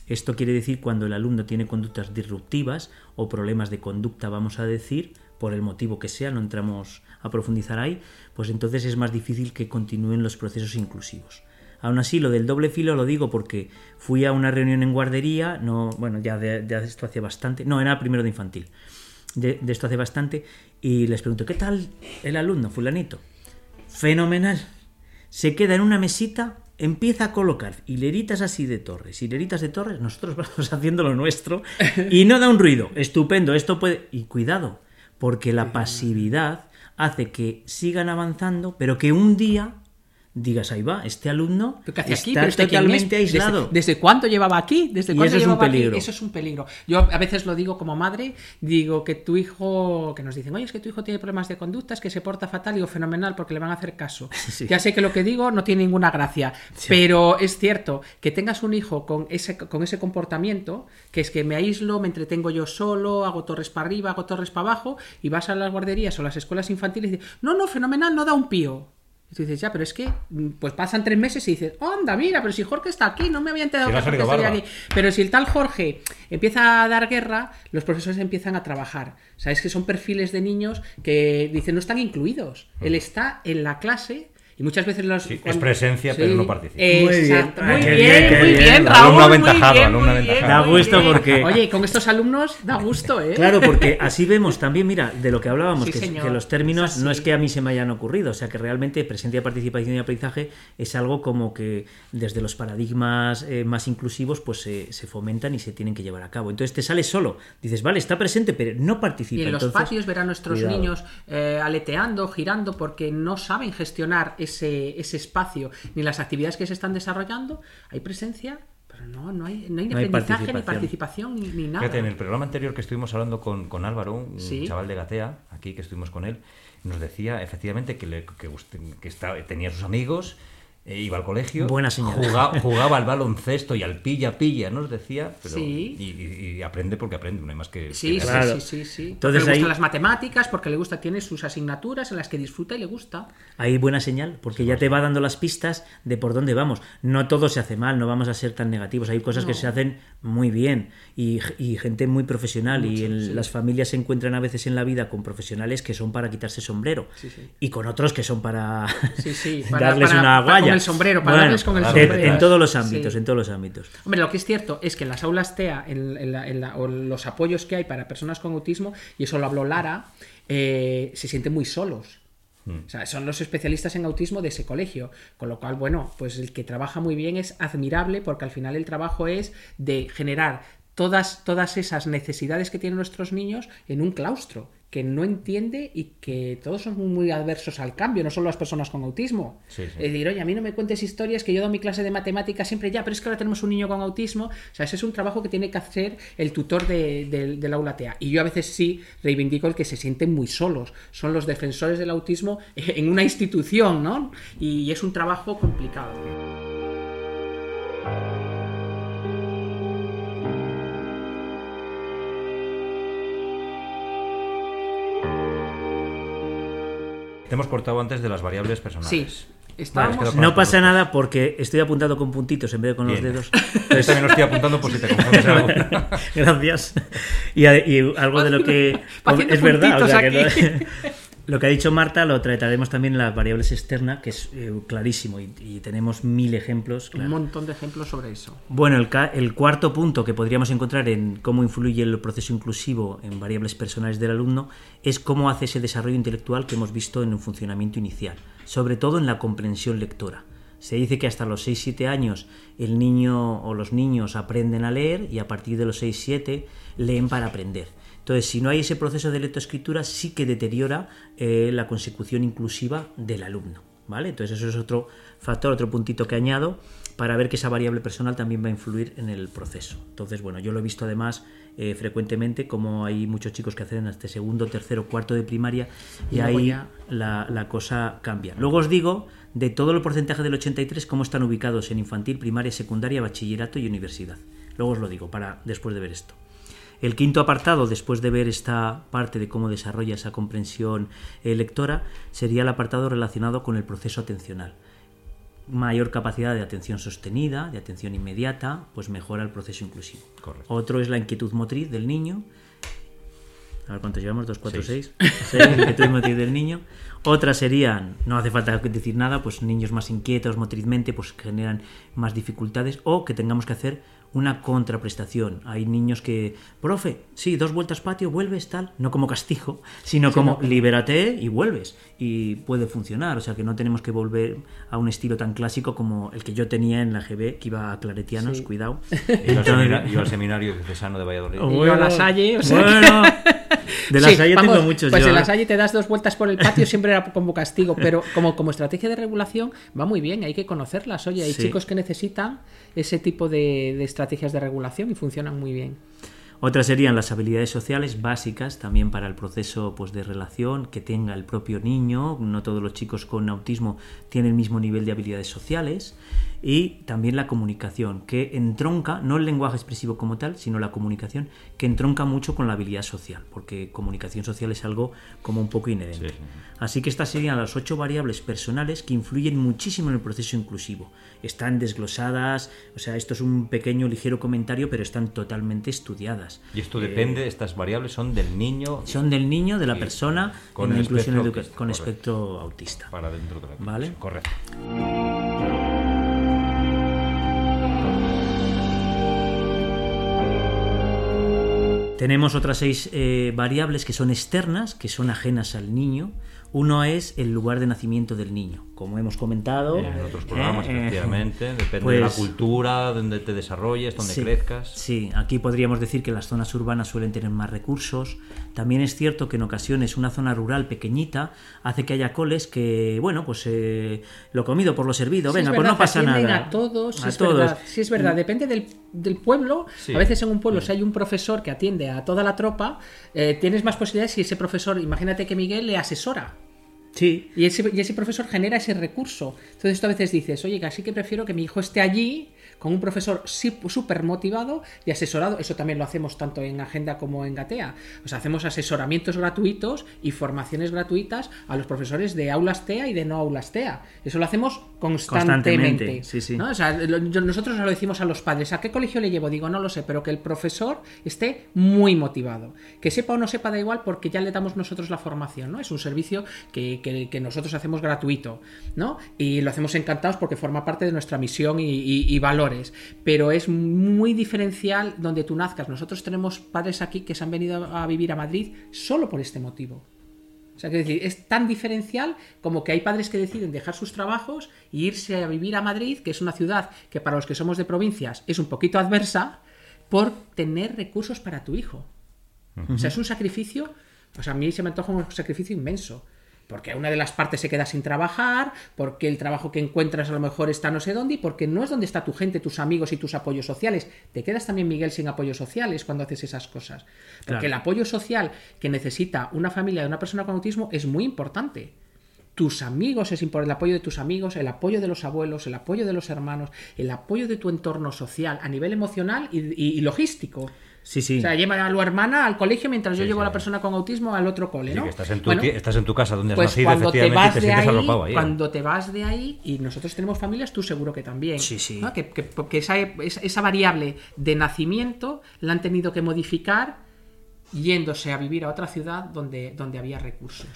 Esto quiere decir cuando el alumno tiene conductas disruptivas o problemas de conducta, vamos a decir, por el motivo que sea, no entramos a profundizar ahí, pues entonces es más difícil que continúen los procesos inclusivos. Aún así, lo del doble filo lo digo porque fui a una reunión en guardería, no, bueno, ya de, de esto hace bastante, no, era primero de infantil, de, de esto hace bastante, y les pregunto, ¿qué tal el alumno, fulanito? Fenomenal. Se queda en una mesita, empieza a colocar hileritas así de torres, hileritas de torres, nosotros vamos haciendo lo nuestro, y no da un ruido, estupendo, esto puede... Y cuidado, porque la pasividad hace que sigan avanzando, pero que un día digas, ahí va, este alumno ¿Pero qué hace está aquí? ¿Pero este totalmente aislado. ¿Desde, desde cuánto llevaba aquí? ¿Desde Y cuánto eso es un llevaba aquí? peligro. Eso es un peligro. Yo a veces lo digo como madre, digo que tu hijo, que nos dicen, oye, es que tu hijo tiene problemas de conducta, es que se porta fatal, digo, fenomenal, porque le van a hacer caso. Sí. Ya sé que lo que digo no tiene ninguna gracia, pero es cierto que tengas un hijo con ese, con ese comportamiento, que es que me aíslo, me entretengo yo solo, hago torres para arriba, hago torres para abajo, y vas a las guarderías o las escuelas infantiles y dices, no, no, fenomenal, no da un pío. Y tú dices, ya, pero es que mm, pues pasan tres meses y dices, anda, mira, pero si Jorge está aquí, no me había enterado Si que Jorge aquí. Pero si el tal Jorge empieza a dar guerra, los profesores empiezan a trabajar. Sabes que son perfiles de niños que dicen no están incluidos. Él está en la clase y muchas veces los. Sí, es presencia, pero no participa. Muy bien. Exacto, muy bien, muy bien. bien, Alumno Raúl. muy aventajado, bien, alumno aventajado. Da gusto porque- Oye, con estos alumnos da gusto, ¿eh? Claro, porque así vemos también, mira, de lo que hablábamos, Sí, que, los términos Es no es que a mí se me hayan ocurrido, o sea que realmente presencia, participación y aprendizaje es algo como que desde los paradigmas eh, más inclusivos pues se, se fomentan y se tienen que llevar a cabo. Entonces te sales solo, dices, vale, está presente, pero no participa. Y en los patios ver a nuestros cuidado. niños eh, aleteando, girando, porque no saben gestionar ese, ese espacio ni las actividades que se están desarrollando. Hay presencia, pero no, no hay, no hay No hay aprendizaje, ni participación. participación, ni, ni nada. Fíjate, en el programa anterior que estuvimos hablando con, con Álvaro, un Sí. chaval de Gatea, aquí que estuvimos con él, nos decía efectivamente que, le- que que está- tenía sus amigos, eh, iba al colegio, Buena señal. Jugaba, jugaba al baloncesto y al pilla-pilla, nos decía, pero, Sí. y, aprende porque aprende, no hay más que... Sí, que sí. Claro. sí, sí, sí. Entonces porque le ahí- gustan las matemáticas, porque le gusta, tiene sus asignaturas en las que disfruta y le gusta. Hay buena señal, porque ya te va dando las pistas de por dónde vamos. No todo se hace mal, no vamos a ser tan negativos. Hay cosas que se hacen muy bien y, y gente muy profesional. y Mucho, en- sí. las familias se encuentran a veces en la vida con profesionales que son para quitarse sombrero Sí, sí. y con otros que son para, Sí, sí, para- darles para- una para- guaya. Con el sombrero, para darles con el sombrero. En todos los ámbitos, Sí. en todos los ámbitos. Hombre, lo que es cierto es que en las aulas TEA, en, en la- en la- o los apoyos que hay para personas con autismo, y eso lo habló Lara, eh, se sienten muy solos. O sea, son los especialistas en autismo de ese colegio. Con lo cual, bueno, pues el que trabaja muy bien es admirable porque al final el trabajo es de generar todas, todas esas necesidades que tienen nuestros niños en un claustro que no entiende y que todos son muy adversos al cambio, no solo las personas con autismo. Sí, sí. Es decir, oye, a mí no me cuentes historias que yo doy mi clase de matemáticas siempre ya, pero es que ahora tenemos un niño con autismo. O sea, ese es un trabajo que tiene que hacer el tutor de- de- del aula TEA. Y yo a veces sí reivindico el que se sienten muy solos. Son los defensores del autismo en una institución, ¿no? Y es un trabajo complicado. Te hemos cortado antes de las variables personales. Sí, estábamos... Vale, No pasa nada porque estoy apuntando con puntitos en vez de con los dedos. Yo también lo estoy apuntando por si te confundes algo. Gracias. Y, a- y algo de lo que es verdad, o sea, que no- lo que ha dicho Marta lo trataremos también en las variables externas, que es eh, clarísimo y, y tenemos mil ejemplos. Un montón de ejemplos sobre eso. Bueno, el, el cuarto punto que podríamos encontrar en cómo influye el proceso inclusivo en variables personales del alumno es cómo hace ese desarrollo intelectual que hemos visto en un funcionamiento inicial, sobre todo en la comprensión lectora. Se dice que hasta los 6-7 años el niño o los niños aprenden a leer y a partir de los 6-7 leen para aprender. Entonces, si no hay ese proceso de lectoescritura, sí que deteriora eh, la consecución inclusiva del alumno. ¿Vale? Entonces, eso es otro factor, otro puntito que añado para ver que esa variable personal también va a influir en el proceso. Entonces, bueno, yo lo he visto además eh, frecuentemente como hay muchos chicos que hacen hasta segundo, tercero, cuarto de primaria y, ahí ya- la, la cosa cambia. Luego os digo de todo el porcentaje del 83 cómo están ubicados en infantil, primaria, secundaria, bachillerato y universidad. Luego os lo digo para después de ver esto. El quinto apartado, después de ver esta parte de cómo desarrolla esa comprensión eh, lectora, sería el apartado relacionado con el proceso atencional. Mayor capacidad de atención sostenida, de atención inmediata, pues mejora el proceso inclusivo. Correcto. Otro es la inquietud motriz del niño. A ver cuántos llevamos, 2, 4, Seis. 6. inquietud motriz del niño. Otras serían, no hace falta decir nada, pues niños más inquietos motrizmente, pues generan más dificultades o que tengamos que hacer una contraprestación. Hay niños que, profe, sí, dos vueltas patio, vuelves, tal, no como castigo, sino como libérate y vuelves. Y puede funcionar, o sea que no tenemos que volver a un estilo tan clásico como el que yo tenía en la GB, que iba a claretianos, Sí. cuidado. Iba al, semina- iba al seminario diocesano de Valladolid. Y yo a la Salle, o sea que- bueno, de la Sí, Salle vamos, tengo muchos Pues yo, en la. Salle te das dos vueltas por el patio, siempre era como castigo, pero como, como estrategia de regulación va muy bien, hay que conocerlas. Oye, hay Sí. chicos que necesitan ese tipo de, de estrategias de regulación y funcionan muy bien. Otras serían las habilidades sociales básicas también para el proceso pues, de relación que tenga el propio niño. No todos los chicos con autismo tienen el mismo nivel de habilidades sociales. Y también la comunicación, que entronca, no el lenguaje expresivo como tal, sino la comunicación, que entronca mucho con la habilidad social, porque comunicación social es algo como un poco inherente. Sí, sí. Así que estas serían las ocho variables personales que influyen muchísimo en el proceso inclusivo. Están desglosadas, o sea, esto es un pequeño, ligero comentario, pero están totalmente estudiadas. Y esto depende, estas variables son del niño Son del niño, de la persona, con en la el inclusión espectro autista, con correcto. espectro autista. para dentro de la Vale. Correcto. Tenemos otras seis eh, variables que son externas, que son ajenas al niño. Uno es el lugar de nacimiento del niño. Como hemos comentado. En otros programas, eh, efectivamente. Depende de la pues- cultura, donde te desarrolles, donde Sí, crezcas. Sí, aquí podríamos decir que las zonas urbanas suelen tener más recursos. También es cierto que en ocasiones una zona rural pequeñita hace que haya coles que, bueno, pues eh, lo comido por lo servido, Sí, venga, es pues verdad, no pasa nada. A todos, A es todos. verdad. Sí, es verdad. Depende del, del pueblo. Sí. A veces en un pueblo, si hay un profesor que atiende a toda la tropa, eh, tienes más posibilidades si ese profesor, imagínate que Miguel le asesora. Sí. Y ese, y ese profesor genera ese recurso. Entonces tú a veces dices, oye, casi que prefiero que mi hijo esté allí con un profesor súper motivado y asesorado. Eso también lo hacemos tanto en Agenda como en Gatea. O sea, hacemos asesoramientos gratuitos y formaciones gratuitas a los profesores de aulas TEA y de no aulas TEA. Eso lo hacemos constantemente. Constantemente, sí, sí. ¿no? O sea, lo- nosotros lo decimos a los padres. ¿A qué colegio le llevo? Digo, no lo sé, pero que el profesor esté muy motivado. Que sepa o no sepa, da igual, porque ya le damos nosotros la formación, ¿no? Es un servicio que, que- que nosotros hacemos gratuito, ¿no? Y lo hacemos encantados porque forma parte de nuestra misión y, y- y valores. Pero es muy diferencial donde tú nazcas. Nosotros tenemos padres aquí que se han venido a vivir a Madrid solo por este motivo. O sea, quiero decir, es tan diferencial como que hay padres que deciden dejar sus trabajos e irse a vivir a Madrid, que es una ciudad que para los que somos de provincias es un poquito adversa, por tener recursos para tu hijo. O sea, es un sacrificio, o sea, a mí se me antoja un sacrificio inmenso. Porque una de las partes se queda sin trabajar, porque el trabajo que encuentras a lo mejor está no sé dónde, y porque no es donde está tu gente, tus amigos y tus apoyos sociales. Te quedas también, Miguel, sin apoyos sociales cuando haces esas cosas. Porque Claro. el apoyo social que necesita una familia de una persona con autismo es muy importante. Tus amigos es importante, el apoyo de tus amigos, el apoyo de los abuelos, el apoyo de los hermanos, el apoyo de tu entorno social a nivel emocional y, y- y logístico. Sí, sí. O sea, lleva a tu hermana al colegio mientras yo Sí, llevo a la persona con autismo al otro cole, Sí, ¿no? que estás en tu, Bueno, ti- estás en tu casa donde has pues nacido, cuando te y vas te de sientes ahí, arropado ahí. ¿eh? cuando te vas de ahí, y nosotros tenemos familias, tú seguro que también, Sí, sí. ¿no? que, que- que esa, esa- esa variable de nacimiento la han tenido que modificar yéndose a vivir a otra ciudad donde, donde había recursos.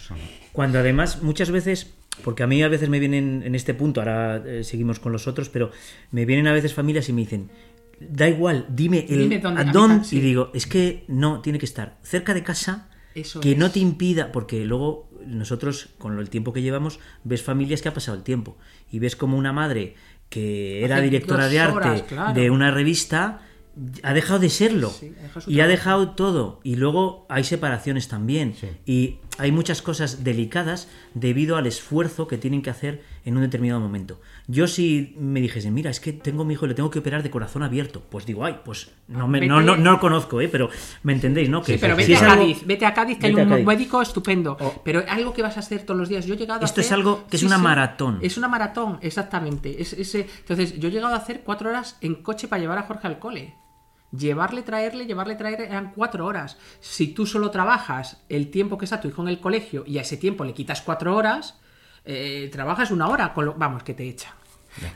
Cuando además muchas veces, porque a mí a veces me vienen en este punto, ahora eh, seguimos con los otros, pero me vienen a veces familias y me dicen, da igual, dime, el, Dime dónde- a dónde, sí. y digo, es que no, tiene que estar cerca de casa, Eso que no te impida, porque luego nosotros, con lo- el tiempo que llevamos, ves familias que ha pasado el tiempo y ves como una madre que era Hace directora de arte horas, claro. de una revista ha dejado de serlo Sí, y ha dejado todo y luego hay separaciones también y hay muchas cosas delicadas debido al esfuerzo que tienen que hacer en un determinado momento. Yo si me dijesen, mira, es que tengo a mi hijo y le tengo que operar de corazón abierto, pues digo, ay, pues no me, no, no, no lo conozco, ¿eh? pero me entendéis, ¿no? Que Sí, pero vete es a algo- Cádiz, vete a Cádiz, que Vete hay un médico estupendo. Oh. Pero algo que vas a hacer todos los días. Yo he llegado a Esto es algo que es una maratón. Es una maratón, exactamente. Es, ese... Entonces, yo he llegado a hacer cuatro horas en coche para llevar a Jorge al cole. Llevarle, traerle, llevarle, traer eran cuatro horas. Si tú solo trabajas el tiempo que está tu hijo en el colegio y a ese tiempo le quitas cuatro horas, eh, trabajas una hora, con lo- vamos, que te echa.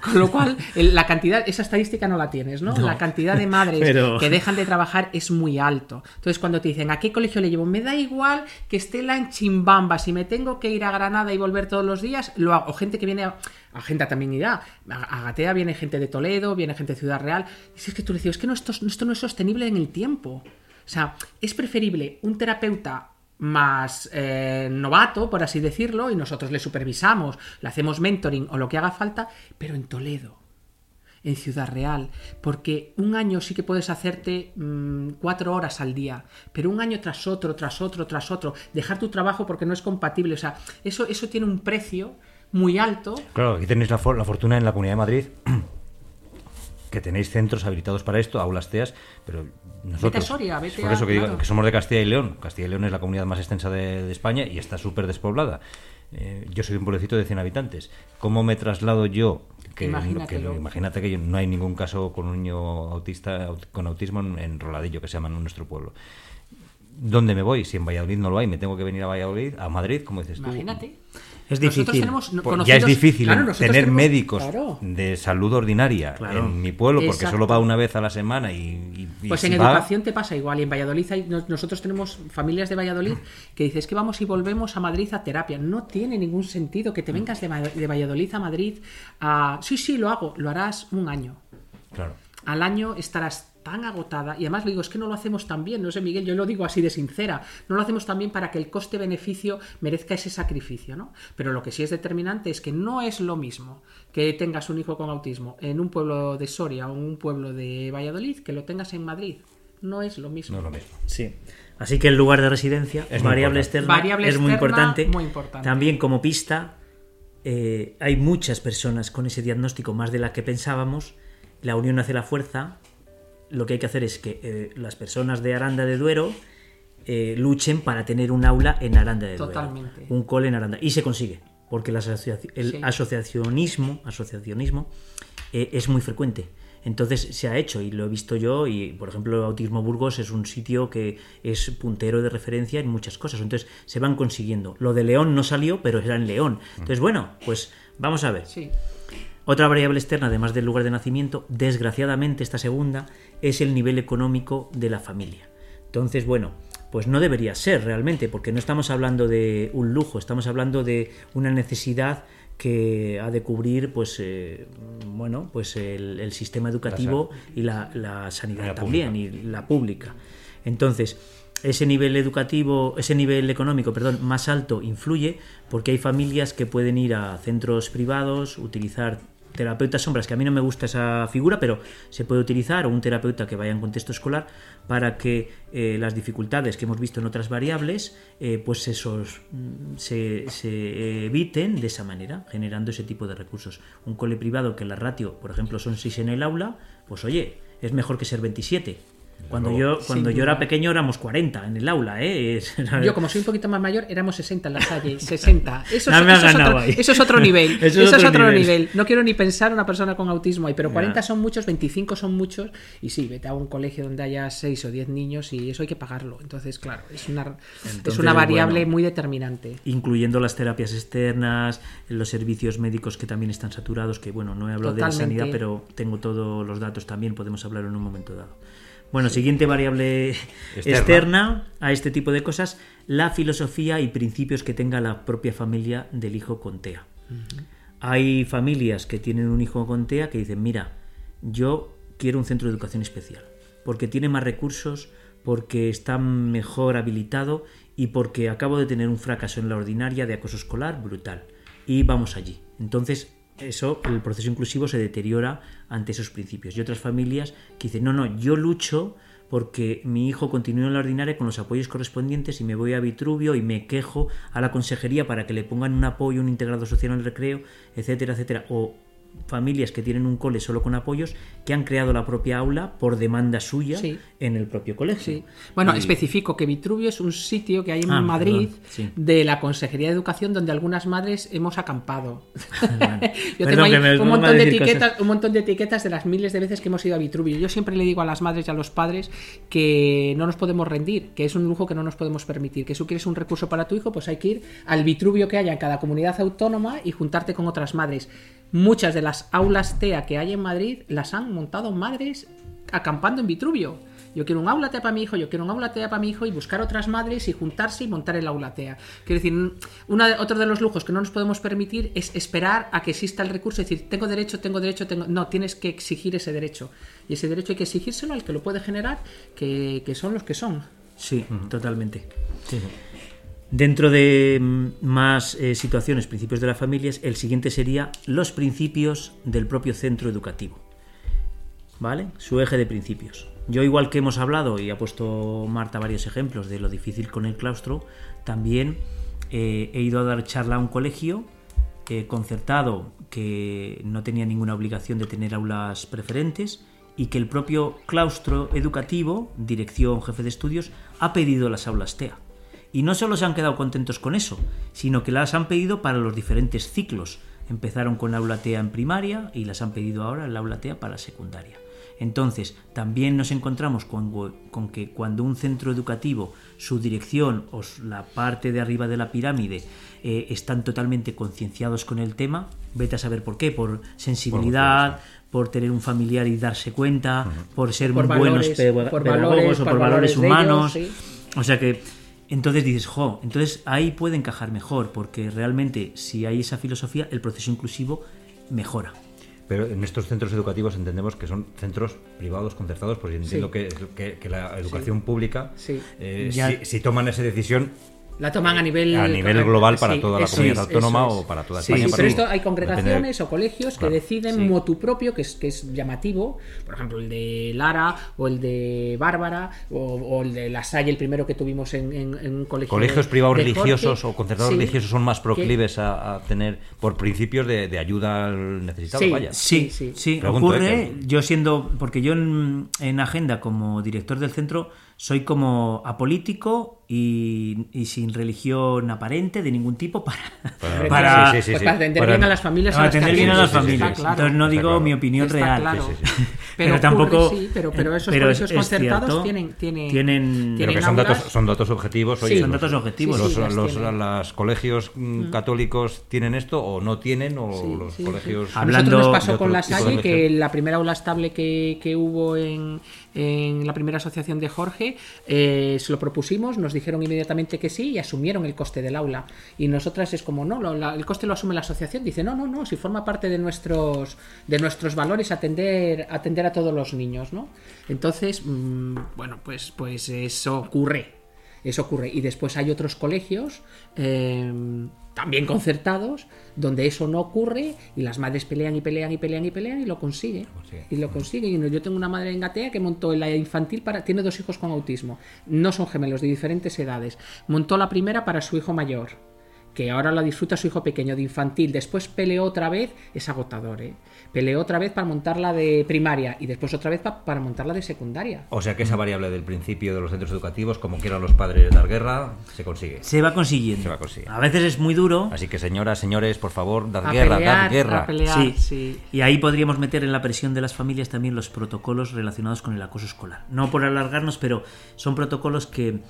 Con lo cual, la cantidad, esa estadística no la tienes, ¿no? No. La cantidad de madres Pero- que dejan de trabajar es muy alto. Entonces, cuando te dicen, ¿a qué colegio le llevo? Me da igual que esté la en Chimbamba. Si me tengo que ir a Granada y volver todos los días, lo hago. O gente que viene a. Agenda también irá. A, Gatea viene gente de Toledo, viene gente de Ciudad Real. Y si es que tú le dices, es que no, esto, esto no es sostenible en el tiempo. O sea, es preferible un terapeuta más eh, novato, por así decirlo, y nosotros le supervisamos, le hacemos mentoring o lo que haga falta, pero en Toledo en Ciudad Real, porque un año sí que puedes hacerte mm, cuatro horas al día, pero un año tras otro, tras otro, tras otro, dejar tu trabajo porque no es compatible, o sea, eso, eso tiene un precio muy alto. Claro, aquí tenéis la, la fortuna en la Comunidad de Madrid que tenéis centros habilitados para esto, aulas TEAS, pero nosotros... Soria, vete por a- eso que digo claro. que somos de Castilla y León. Castilla y León es la comunidad más extensa de, de España y está súper despoblada. Eh, yo soy un pueblecito de 100 habitantes. ¿Cómo me traslado yo? Que, imagínate que yo- no hay ningún caso con un niño autista aut- con autismo en, en Roladillo, que se llama en nuestro pueblo. ¿Dónde me voy? Si en Valladolid no lo hay, me tengo que venir a Valladolid, a Madrid, como dices tú. Imagínate. Es Nosotros difícil. tenemos no- Pues ya es difícil claro, nosotros tener tenemos- médicos claro. de salud ordinaria Claro. en mi pueblo porque Exacto. solo va una vez a la semana y, y- y Pues si en va- educación te pasa igual. Y en Valladolid hay- nosotros tenemos familias de Valladolid que dices que vamos y volvemos a Madrid a terapia. No tiene ningún sentido que te vengas de, Valladolid a Madrid a... Sí, sí, lo hago. Lo harás un año. Claro. al año estarás tan agotada y además le digo es que no lo hacemos tan bien no sé Miguel yo lo digo así de sincera no lo hacemos tan bien para que el coste beneficio merezca ese sacrificio no pero lo que sí es determinante es que no es lo mismo que tengas un hijo con autismo en un pueblo de Soria o en un pueblo de Valladolid que lo tengas en Madrid no es lo mismo No es lo mismo. Sí. Así que el lugar de residencia, Es variable externa, Variable es muy importante. muy importante. También como pista, eh, hay muchas personas con ese diagnóstico, más de la que pensábamos. La unión hace la fuerza. Lo que hay que hacer es que eh, las personas de Aranda de Duero eh, luchen para tener un aula en Aranda de Duero. Totalmente. Un cole en Aranda. Y se consigue, porque el, asociaci- el Sí. asociacionismo, asociacionismo eh, es muy frecuente. Entonces se ha hecho y lo he visto yo y por ejemplo Autismo Burgos es un sitio que es puntero de referencia en muchas cosas. Entonces se van consiguiendo. Lo de León no salió, pero era en León. Entonces bueno, pues vamos a ver. Sí. Otra variable externa, además del lugar de nacimiento, desgraciadamente esta segunda, es el nivel económico de la familia. Entonces, bueno, pues no debería ser realmente, porque no estamos hablando de un lujo, estamos hablando de una necesidad que ha de cubrir, pues, eh, bueno, pues el, el sistema educativo y la, la sanidad Y la también, y la pública. Entonces, ese nivel educativo, ese nivel económico, perdón, más alto influye porque hay familias que pueden ir a centros privados, utilizar terapeutas sombras, que a mí no me gusta esa figura, pero se puede utilizar, o un terapeuta que vaya en contexto escolar, para que eh, las dificultades que hemos visto en otras variables, eh, pues esos mm, se, se eviten de esa manera, generando ese tipo de recursos. Un cole privado que la ratio, por ejemplo, son 6 en el aula, pues oye, es mejor que ser 27. Cuando yo, cuando yo era pequeño éramos 40 en el aula, ¿eh? Es- Yo, como soy un poquito más mayor, éramos 60 en la calle. 60. Eso, es- me eso es otro, ahí. eso es otro nivel. Eso es Eso es otro nivel. nivel. No quiero ni pensar una persona con autismo ahí, pero 40 Ya. son muchos, 25 son muchos. Y sí, vete a un colegio donde haya 6 o 10 niños y eso hay que pagarlo. Entonces, claro, es una, es Entonces, una variable bueno. muy determinante. incluyendo las terapias externas, los servicios médicos que también están saturados, que bueno, no he hablado de la sanidad, pero tengo todos los datos también, podemos hablar en un momento dado. Bueno, siguiente variable Externa. externa. a este tipo de cosas, la filosofía y principios que tenga la propia familia del hijo con TEA. Hay familias que tienen un hijo con TEA que dicen, mira, yo quiero un centro de educación especial, porque tiene más recursos, porque está mejor habilitado y porque acabo de tener un fracaso en la ordinaria de acoso escolar brutal. Y vamos allí. Entonces, eso, el proceso inclusivo se deteriora ante esos principios. Y otras familias que dicen, no, no, yo lucho porque mi hijo continúa en la ordinaria con los apoyos correspondientes y me voy a Vitruvio y me quejo a la consejería para que le pongan un apoyo, un integrado social el recreo, etcétera, etcétera. O familias que tienen un cole solo con apoyos que han creado la propia aula por demanda suya Sí. en el propio colegio. Sí. Bueno, Y- especifico que Vitruvio es un sitio que hay en Ah, Madrid perdón, sí. de la Consejería de Educación donde algunas madres hemos acampado. Bueno. Yo tengo ahí me un montón, de cosas. etiquetas, un montón de etiquetas de las miles de veces que hemos ido a Vitruvio. Yo siempre le digo a las madres y a los padres que no nos podemos rendir, que es un lujo que no nos podemos permitir, que si tú quieres un recurso para tu hijo, pues hay que ir al Vitruvio que haya en cada comunidad autónoma y juntarte con otras madres. Muchas de las aulas TEA que hay en Madrid las han montado madres acampando en Vitruvio. Yo quiero un aula TEA para mi hijo, yo quiero un aula TEA para mi hijo y buscar otras madres y juntarse y montar el aula TEA. Quiero decir, una de- otro de los lujos que no nos podemos permitir es esperar a que exista el recurso, es decir, tengo derecho, tengo derecho, tengo... No, tienes que exigir ese derecho. Y ese derecho hay que exigírselo al que lo puede generar, que, que son los que son. Sí, totalmente. Dentro de mm, más eh, situaciones, principios de las familias, el siguiente sería los principios del propio centro educativo. ¿Vale? Su eje de principios. Yo, igual que hemos hablado y ha puesto Marta varios ejemplos de lo difícil con el claustro, también eh, he ido a dar charla a un colegio eh, concertado que no tenía ninguna obligación de tener aulas preferentes y que el propio claustro educativo, dirección, jefe de estudios, ha pedido las aulas TEA. Y no solo se han quedado contentos con eso, sino que las han pedido para los diferentes ciclos. Empezaron con aula TEA en primaria y las han pedido ahora el aula TEA para secundaria. Entonces, también nos encontramos con, con que cuando un centro educativo, su dirección o la parte de arriba de la pirámide eh, están totalmente concienciados con el tema, vete a saber por qué, por sensibilidad, por tener un familiar y darse cuenta, por ser Por buenos valores, pe- por pedagogos valores, o por valores humanos. ellos, O sea que entonces dices, jo, entonces ahí puede encajar mejor, porque realmente si hay esa filosofía, el proceso inclusivo mejora. Pero en estos centros educativos entendemos que son centros privados, concertados, porque entiendo Sí. que, que- que la educación pública, Sí. eh, si toman esa decisión, La toman a nivel, A nivel global para Sí, toda la comunidad es, autónoma es. o para toda Sí, España, sí, para pero esto hay congregaciones o colegios Claro. que deciden Sí. motu propio, que es, que es llamativo, por ejemplo el de Lara o el de Bárbara o, o el de La Salle, el primero que tuvimos en, en- en un colegio. Colegios de- privados de Jorge. religiosos o concertados Sí, religiosos son más que- proclives a, a tener, por principios de, de ayuda al necesitado, Sí, vaya. Sí, Sí, sí, sí. Pregunto, ocurre. ¿eh? Yo siendo, porque yo en, en agenda como director del centro soy como apolítico y, y sin religión aparente de ningún tipo para, Para- para, sí, sí, sí, Pues sí. para atender Para- bien a las familias. para atender bien a las familias. Claro. Entonces no digo claro. mi opinión Está real. claro. Sí, sí, sí. Pero, Pero tampoco- ocurre, pero, pero esos pero es- colegios es concertados cierto, tienen, tienen, tienen- Pero que son datos, son datos objetivos. Sí. oye, Son los- datos objetivos. Sí, Los, los- colegios mm, católicos tienen esto o no tienen o Sí, los sí, colegios Hablando nosotros nos pasó con la Salle que la primera aula estable que, que hubo en, en la primera asociación de Jorge eh, se lo propusimos, nos dijeron inmediatamente que sí y asumieron el coste del aula. Y nosotras es como, no, el coste lo asume la asociación. Dice, no, no, no, si forma parte de nuestros, de nuestros valores atender, atender a todos los niños, ¿no? Entonces, mm, bueno, pues, pues eso ocurre. Eso ocurre. Y después hay otros colegios eh, también concertados donde eso no ocurre y las madres pelean y pelean y pelean y pelean y lo consiguen. consigue. Y lo consiguen. Y yo tengo una madre en Gatea que montó la infantil para. Tiene dos hijos con autismo. No son gemelos de diferentes edades. Montó la primera para su hijo mayor. Que ahora la disfruta su hijo pequeño de infantil. Después peleó otra vez. Es agotador, ¿eh? Peleó otra vez para montarla de primaria. Y después otra vez pa- para montarla de secundaria. O sea que esa variable del principio de los centros educativos, como quieran los padres dar guerra, se consigue. Se va consiguiendo. Se va consiguiendo. A veces es muy duro. Así que señoras, señores, por favor, dad A guerra, pelear, dad guerra. a pelear, Sí. sí. Y ahí podríamos meter en la presión de las familias también los protocolos relacionados con el acoso escolar. No por alargarnos, pero son protocolos que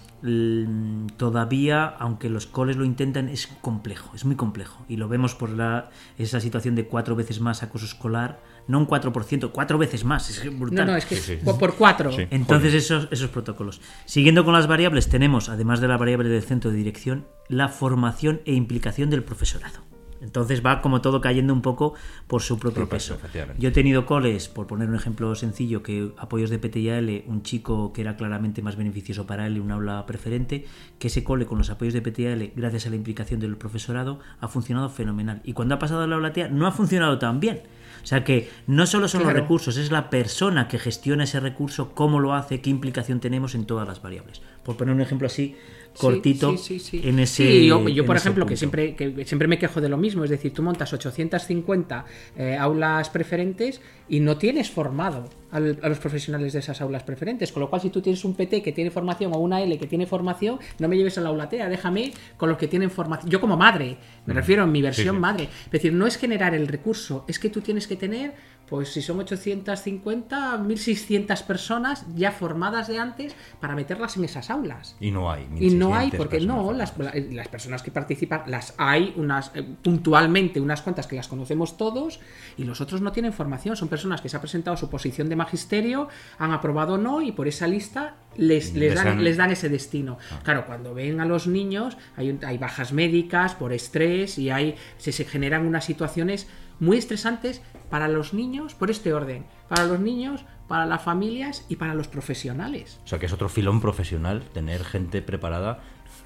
todavía, aunque los coles lo intentan, es complejo, es muy complejo. Y lo vemos por la, esa situación de cuatro veces más acoso escolar, no un 4%, cuatro veces más, es brutal. No, no, es que Sí, sí. por- cuatro. Sí. Entonces esos, esos protocolos. Siguiendo con las variables, tenemos, además de la variable del centro de dirección, la formación e implicación del profesorado. Entonces va como todo cayendo un poco por su propio Por peso. Yo he tenido coles, por poner un ejemplo sencillo, que apoyos de PTIAL, un chico que era claramente más beneficioso para él, un aula preferente, que ese cole con los apoyos de PTIAL, gracias a la implicación del profesorado, ha funcionado fenomenal. Y cuando ha pasado a la aula TEA, no ha funcionado tan bien. O sea que no solo son Claro. los recursos, es la persona que gestiona ese recurso, cómo lo hace, qué implicación tenemos en todas las variables. Por poner un ejemplo así, cortito, Sí, sí, sí, en ese. Sí, yo, por ejemplo, que siempre, que siempre me quejo de lo mismo, es decir, tú montas 850 eh, aulas preferentes y no tienes formado al- a los profesionales de esas aulas preferentes, con lo cual si tú tienes un PT que tiene formación o una L que tiene formación, no me lleves a la aula TEA, déjame con los que tienen formación. Yo como madre, me refiero en mi versión madre, es decir, no es generar el recurso, es que tú tienes que tener, pues si son 850, 1600 personas ya formadas de antes para meterlas en esas aulas. Y no hay. Y no hay, 1600 porque no, las, la- las personas que participan, las hay unas eh, puntualmente, unas cuantas que las conocemos todos, y los otros no tienen formación. Son personas que se ha presentado su posición de magisterio, han aprobado o no, y por esa lista les, les, dan, han- les dan ese destino. Claro, cuando ven a los niños, hay, hay bajas médicas por estrés y hay, se, se generan unas situaciones muy estresantes para los niños, por este orden, para los niños, para las familias y para los profesionales. O sea que es otro filón profesional tener gente preparada.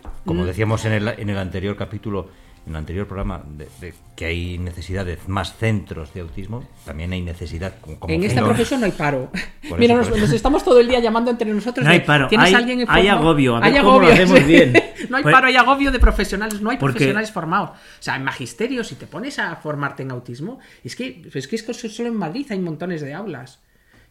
Mm. Como decíamos en el, en el anterior capítulo, en el anterior programa, de, de que hay necesidad de más centros de autismo, también hay necesidad como, como en esta profesión no hay paro. Mira, nos, estamos todo el día llamando entre nosotros. No hay paro, ¿Tienes hay- alguien en hay agobio, a ver Hay cómo lo agobio, hacemos bien. no hay Pues- paro, hay agobio de profesionales, no hay Porque- profesionales formados. O sea, en magisterio, si te pones a formarte en autismo, es que, es que es que solo en Madrid hay montones de aulas.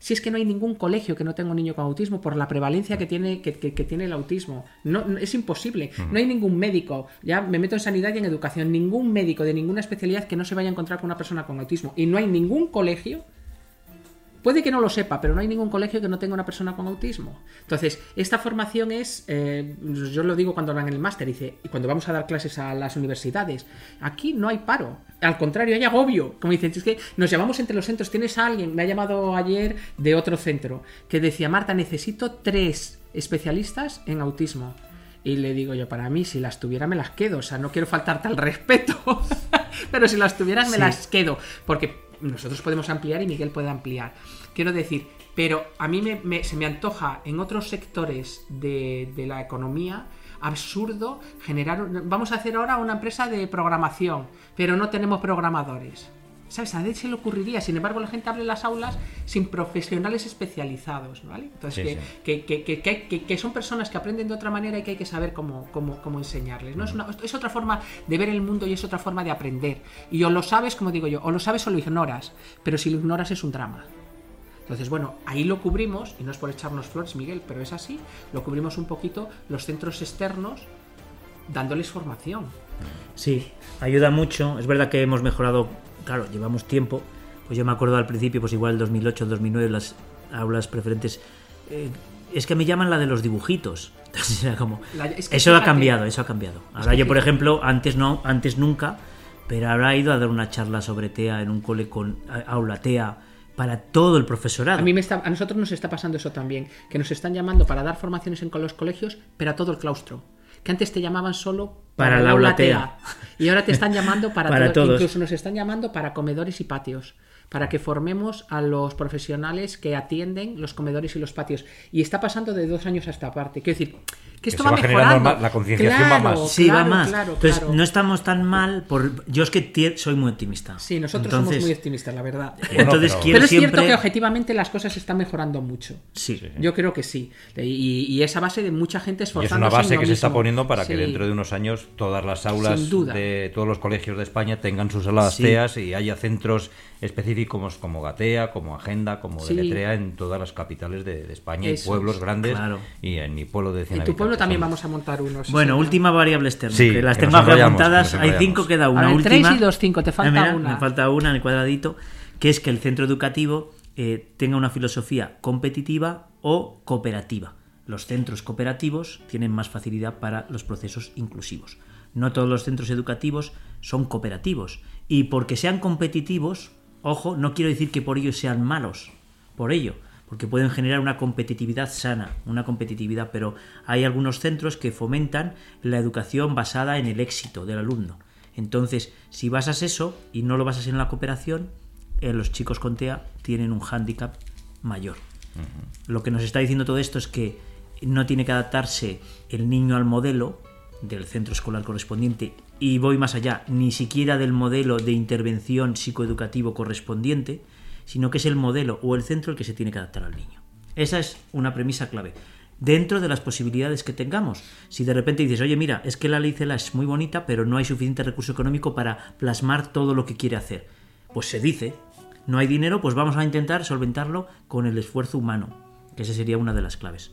Si es que no hay ningún colegio que no tenga un niño con autismo por la prevalencia que tiene, que, que- que tiene el autismo. No, no- es imposible. No hay ningún médico, ya me meto en sanidad y en educación, ningún médico de ninguna especialidad que no se vaya a encontrar con una persona con autismo. Y no hay ningún colegio Puede que no lo sepa, pero no hay ningún colegio que no tenga una persona con autismo. Entonces, esta formación es, eh, yo lo digo cuando hablan en el máster, dice, y cuando vamos a dar clases a las universidades, aquí no hay paro, al contrario, hay agobio. Como dicen, es que nos llamamos entre los centros, tienes a alguien, me ha llamado ayer de otro centro, que decía, Marta, necesito tres especialistas en autismo. Y le digo yo, para mí, si las tuviera, me las quedo. O sea, no quiero faltarte al respeto. Pero si las tuvieras, me Sí. las quedo. Porque nosotros podemos ampliar y Miguel puede ampliar. Quiero decir, pero a mí me- me- se me antoja en otros sectores de, de la economía absurdo generar. Vamos a hacer ahora una empresa de programación, pero no tenemos programadores. ¿Sabes? A nadie se le ocurriría. Sin embargo, la gente abre las aulas sin profesionales especializados, ¿vale? Entonces, Sí, que, sí. que, que- que- que- que- que son personas que aprenden de otra manera y que hay que saber cómo, cómo, cómo enseñarles. ¿no? Es, una- es otra forma de ver el mundo y es otra forma de aprender. Y o lo sabes, como digo yo, o lo sabes o lo ignoras. Pero si lo ignoras es un drama. Entonces, bueno, ahí lo cubrimos, y no es por echarnos flores, Miguel, pero es así, lo cubrimos un poquito los centros externos dándoles formación. Sí, ayuda mucho. Es verdad que hemos mejorado, claro, llevamos tiempo. Pues yo me acuerdo al principio, pues igual 2008, 2009, las aulas preferentes. eh, es que me llaman la de los dibujitos. Entonces era como. La- es que eso ha fíjate- cambiado, eso ha cambiado. Ahora yo, por ejemplo, antes no, antes nunca, pero ahora he ido a dar una charla sobre TEA en un cole con a- aula TEA para todo el profesorado. A mí me está, a nosotros nos está pasando eso también, que nos están llamando para dar formaciones en los colegios, pero a todo el claustro. Que antes te llamaban solo Para la aula aula TEA. Y ahora te están llamando para, Para todo- todos. Incluso nos están llamando para comedores y patios. Para que formemos a los profesionales que atienden los comedores y los patios. Y está pasando de dos años a esta parte. Quiero decir, que esto se va va mejorando. más- la concienciación va más. Sí, claro, va más. Claro, Entonces, claro. no estamos tan mal. Por... Yo es que soy muy optimista. Sí, nosotros Entonces, somos muy optimistas, la verdad. Entonces pero- quiero Pero es siempre. cierto que objetivamente las cosas están mejorando mucho. Sí. Yo creo que sí. Y, y esa base de mucha gente Y es esforzándose una base que se está mismo. poniendo para que Sí. dentro de unos años todas las aulas de todos los colegios de España tengan sus salas Sí. TEAs y haya centros específicos como Gatea, como Agenda, como Sí. Deletrea en todas las capitales de, de España Eso y pueblos es. grandes Claro. y en mi pueblo de 100 En tu pueblo también vamos a montar unos. Bueno, última variable externa. Sí, que las que tengo apuntadas. Hay cinco, queda una última. y dos, cinco, te falta Ah, mira, una. Me falta una en el cuadradito. Que es que el centro educativo eh, tenga una filosofía competitiva o cooperativa. Los centros cooperativos tienen más facilidad para los procesos inclusivos. No todos los centros educativos son cooperativos. Y porque sean competitivos, ojo, no quiero decir que por ello sean malos. Por ello, porque pueden generar una competitividad sana, una competitividad, pero hay algunos centros que fomentan la educación basada en el éxito del alumno. Entonces, si basas eso y no lo basas en la cooperación, eh, los chicos con TEA tienen un hándicap mayor. Lo que nos está diciendo todo esto es que no tiene que adaptarse el niño al modelo del centro escolar correspondiente y voy más allá, ni siquiera del modelo de intervención psicoeducativo correspondiente, sino que es el modelo o el centro el que se tiene que adaptar al niño. Esa es una premisa clave. Dentro de las posibilidades que tengamos. Si de repente dices, oye, mira, es que la ley CELA es muy bonita, pero no hay suficiente recurso económico para plasmar todo lo que quiere hacer. Pues se dice, no hay dinero, pues vamos a intentar solventarlo con el esfuerzo humano, que esa sería una de las claves.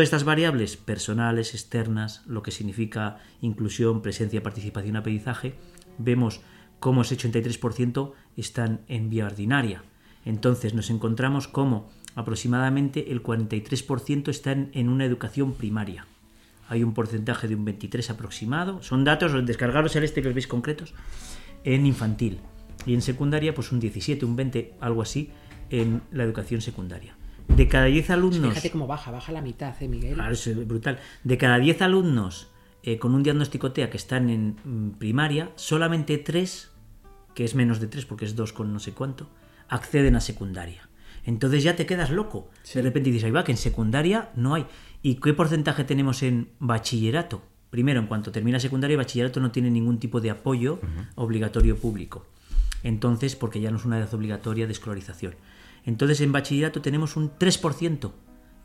Estas variables personales, externas, lo que significa inclusión, presencia, participación, aprendizaje, vemos cómo ese 83% están en vía ordinaria. Entonces nos encontramos como aproximadamente el 43% están en una educación primaria. Hay un porcentaje de un 23 aproximado. Son datos, descargaros el este que os veis concretos, en infantil. Y en secundaria, pues un 17, un 20, algo así, en la educación secundaria. De cada 10 alumnos... Fíjate cómo baja, baja la mitad, ¿eh, Miguel? Claro, es brutal. De cada 10 alumnos eh, con un diagnóstico TEA que están en mm, primaria, solamente 3, que es menos de 3 porque es 2 con no sé cuánto, acceden a secundaria. Entonces ya te quedas loco. De repente dices, ahí va, que en secundaria no hay. ¿Y qué porcentaje tenemos en bachillerato? Primero, en cuanto termina secundaria, bachillerato no tiene ningún tipo de apoyo obligatorio público. Entonces, porque ya no es una edad obligatoria de escolarización. Entonces, en bachillerato tenemos un 3%.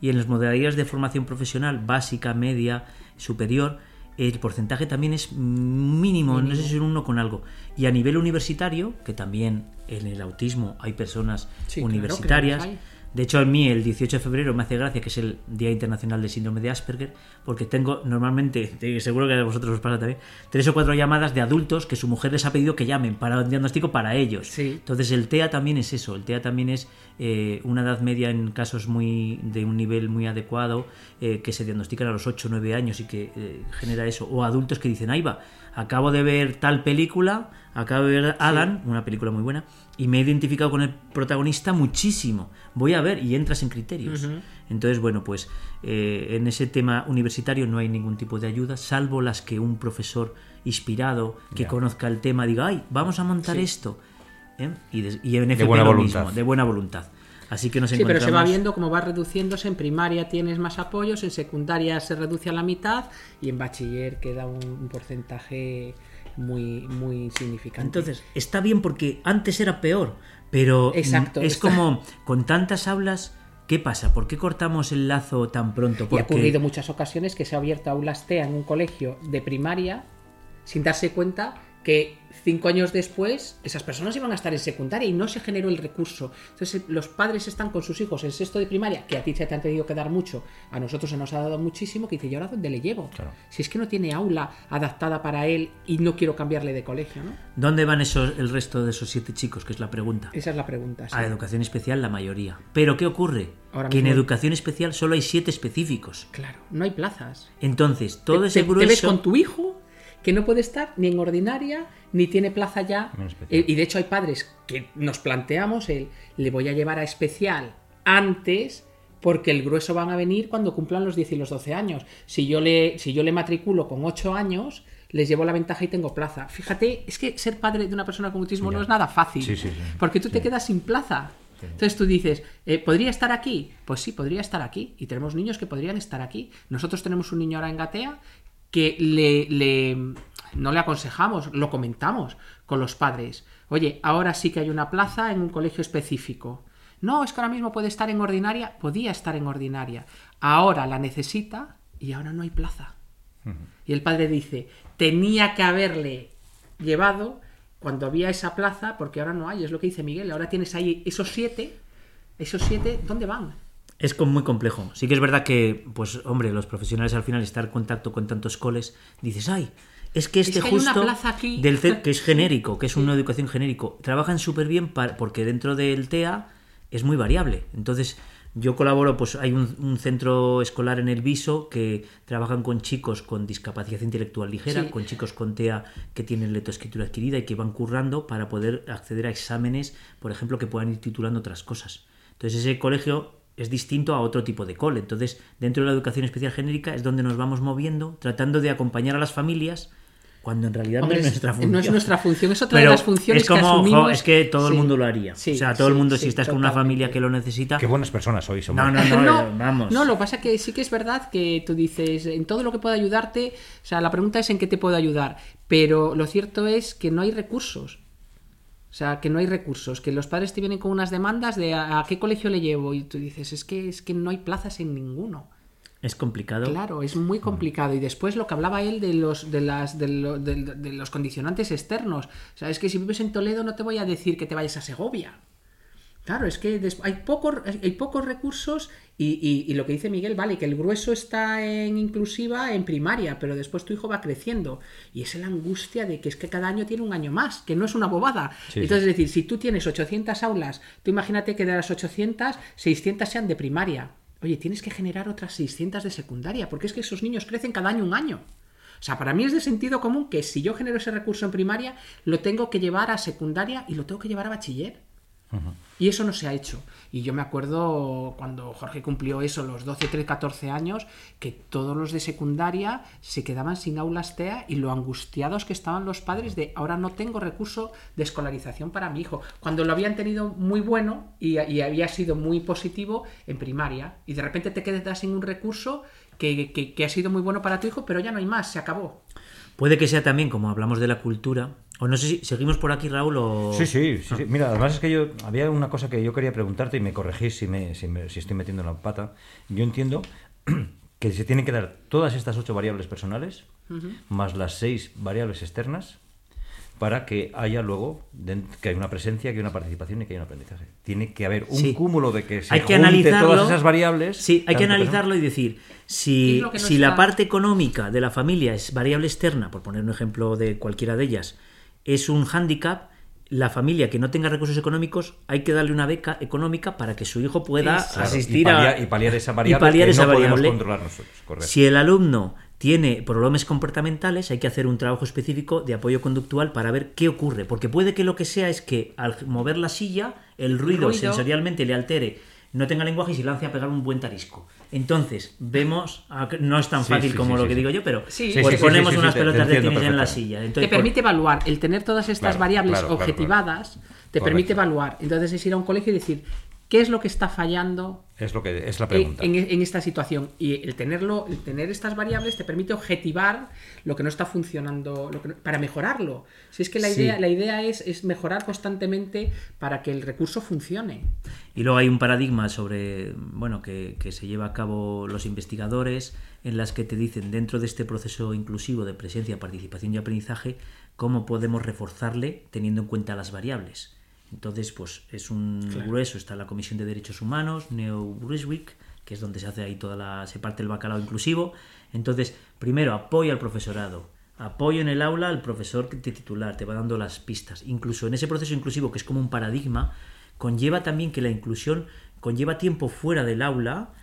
Y en las modalidades de formación profesional, básica, media, superior, el porcentaje también es mínimo, no sé si es un uno con algo. Y a nivel universitario, que también en el autismo hay personas Sí, universitarias, claro. De hecho, a mí el 18 de febrero me hace gracia que es el Día Internacional del Síndrome de Asperger, porque tengo normalmente, te- seguro que a vosotros os pasa también, tres o cuatro llamadas de adultos que su mujer les ha pedido que llamen para un diagnóstico para ellos. Sí. Entonces el TEA también es eso, el TEA también es eh, una edad media en casos muy de un nivel muy adecuado, eh, que se diagnostican a los 8 o 9 años y que eh, genera eso, o adultos que dicen, ahí va, acabo de ver tal película, acabo de ver Alan, una película muy buena, y me he identificado con el protagonista muchísimo, voy a ver y entras en criterios. Entonces, bueno, pues eh, en ese tema universitario no hay ningún tipo de ayuda, salvo las que un profesor inspirado que conozca el tema diga, ay, vamos a montar Sí. esto. ¿eh? Y, y en FP buena lo voluntad. mismo, de buena voluntad. Así que nos Sí, pero se va viendo cómo va reduciéndose. En primaria tienes más apoyos, en secundaria se reduce a la mitad y en bachiller queda un, un porcentaje muy, muy insignificante. Entonces, está bien porque antes era peor, pero Exacto, es está- como con tantas aulas, ¿qué pasa? ¿Por qué cortamos el lazo tan pronto? Y ha ocurrido muchas ocasiones que se ha abierto aulas TEA en un colegio de primaria sin darse cuenta que cinco años después esas personas iban a estar en secundaria y no se generó el recurso. Entonces los padres están con sus hijos en sexto de primaria, que a ti se te han tenido que dar mucho, a nosotros se nos ha dado muchísimo, que dice, ¿y ahora dónde le llevo? Claro. Si es que no tiene aula adaptada para él y no quiero cambiarle de colegio, ¿no? ¿dónde van esos, el resto de esos siete chicos? Que es la pregunta. Esa es la pregunta. sí. A educación especial la mayoría. Pero ¿qué ocurre? Ahora que en educación especial solo hay siete específicos. Claro, no hay plazas. Entonces, todo te, ese te- te ves grueso... con tu hijo que no puede estar ni en ordinaria ni tiene plaza ya. Eh, y de hecho hay padres que nos planteamos el le voy a llevar a especial antes porque el grueso van a venir cuando cumplan los 10 y los 12 años. Si yo le, si yo le matriculo con 8 años, les llevo la ventaja y tengo plaza. Fíjate, es que ser padre de una persona con autismo no es nada fácil. Sí, sí, sí. Porque tú te quedas sin plaza. Entonces tú dices, eh, ¿podría estar aquí? Pues sí, podría estar aquí. Y tenemos niños que podrían estar aquí. Nosotros tenemos un niño ahora en Gatea que le, le- no le aconsejamos, lo comentamos con los padres. Oye, ahora sí que hay una plaza en un colegio específico. No, es que ahora mismo puede estar en ordinaria. Podía estar en ordinaria. Ahora la necesita y ahora no hay plaza. Y el padre dice, tenía que haberle llevado cuando había esa plaza, porque ahora no hay, es lo que dice Miguel, ahora tienes ahí esos siete, esos siete, ¿dónde van? Es muy complejo. Sí que es verdad que, pues, hombre, los profesionales al final estar en contacto con tantos coles, dices, ay, es que este que una justo plaza aquí". del que es genérico, que es una educación genérico, trabajan súper bien pa- porque dentro del TEA es muy variable. Entonces, yo colaboro, pues hay un, un centro escolar en el Viso que trabajan con chicos con discapacidad intelectual ligera, Sí. con chicos con TEA que tienen lectoescritura adquirida y que van currando para poder acceder a exámenes, por ejemplo, que puedan ir titulando otras cosas. Entonces ese colegio es distinto a otro tipo de cole. Entonces, dentro de la educación especial genérica es donde nos vamos moviendo, tratando de acompañar a las familias, cuando en realidad Hombre, no es es- nuestra no es función. nuestra función, es otra Pero de las funciones es como, que jo, asumimos. es que todo el mundo lo haría. sí, o sea, todo el mundo, sí, si estás con una familia que lo necesita... Qué buenas personas sois, hombre. No, no, no, No, eh, vamos. no, lo que pasa es que sí que es verdad que tú dices, en todo lo que pueda ayudarte, o sea, la pregunta es en qué te puedo ayudar, pero lo cierto es que no hay recursos. O sea, que no hay recursos, que los padres te vienen con unas demandas de a, a qué colegio le llevo y tú dices, es que es que no hay plazas en ninguno. Es complicado. Claro, es muy complicado. Y después lo que hablaba él de los, de las, de, lo- de- de los condicionantes externos. O sea, es que si vives en Toledo no te voy a decir que te vayas a Segovia. Claro, es que hay, pocos, hay pocos recursos y, y- y lo que dice Miguel, vale, que el grueso está en inclusiva en primaria, pero después tu hijo va creciendo. Y es la angustia de que es que cada año tiene un año más, que no es una bobada. Sí, Entonces, es decir, si tú tienes 800 aulas, tú imagínate que de las 800, 600 sean de primaria. Oye, tienes que generar otras 600 de secundaria, porque es que esos niños crecen cada año un año. O sea, para mí es de sentido común que si yo genero ese recurso en primaria, lo tengo que llevar a secundaria y lo tengo que llevar a bachiller. Y eso no se ha hecho. Y yo me acuerdo cuando Jorge cumplió eso, los 12, 13, 14 años, que todos los de secundaria se quedaban sin aulas TEA y lo angustiados que estaban los padres de ahora no tengo recurso de escolarización para mi hijo. Cuando lo habían tenido muy bueno y, y había sido muy positivo en primaria. Y de repente te quedas sin un recurso que, que- que ha sido muy bueno para tu hijo, pero ya no hay más, se acabó. Puede que sea también, como hablamos de la cultura, o no sé si seguimos por aquí, Raúl, o... Sí, sí, sí, sí. Mira, además es que yo había una cosa que yo quería preguntarte y me corregís si, me, si, me- si estoy metiendo la pata. Yo entiendo que se tienen que dar todas estas ocho variables personales más las seis variables externas para que haya luego que haya una presencia, que haya una participación y que haya un aprendizaje. Tiene que haber un Sí. cúmulo de que se hay que junte analizarlo. todas esas variables. Sí, hay que analizarlo y decir, ¿Qué si, no si la parte económica de la familia es variable externa, por poner un ejemplo de cualquiera de ellas, es un hándicap, la familia que no tenga recursos económicos, hay que darle una beca económica para que su hijo pueda asistir y paliar, a... y paliar esa y variable paliar que esa no podemos variable. controlar nosotros. Correcto. Si el alumno tiene problemas comportamentales, hay que hacer un trabajo específico de apoyo conductual para ver qué ocurre. Porque puede que lo que sea es que al mover la silla, el ruido, ruido. sensorialmente le altere, no tenga lenguaje y se lance a pegar un buen tarisco. Entonces, vemos, a que no es tan Sí, fácil sí, como sí, lo sí, que sí. digo yo, pero Sí. Sí, pues sí, sí, ponemos sí, sí, unas te- te pelotas de tenis en la silla. te por- permite evaluar, el tener todas estas Claro, variables claro, claro, objetivadas, te Correcto. permite evaluar. Entonces es ir a un colegio y decir, ¿Qué es lo que está fallando Es lo que es la en, pregunta. en- en esta situación? Y el tenerlo, el tener estas variables te permite objetivar lo que no está funcionando, lo que no- para mejorarlo. Si es que la Sí. idea, la idea es, es mejorar constantemente para que el recurso funcione. Y luego hay un paradigma sobre, bueno, que, que se lleva a cabo los investigadores, en las que te dicen dentro de este proceso inclusivo de presencia, participación y aprendizaje, cómo podemos reforzarle teniendo en cuenta las variables. Entonces, pues es un grueso, está la Comisión de Derechos Humanos, Neo Brunswick, que es donde se hace ahí toda la, se parte el bacalao inclusivo. Entonces, primero, apoyo al profesorado. Apoyo en el aula al profesor que te titular, te va dando las pistas. Incluso en ese proceso inclusivo, que es como un paradigma, conlleva también que la inclusión conlleva tiempo fuera del aula,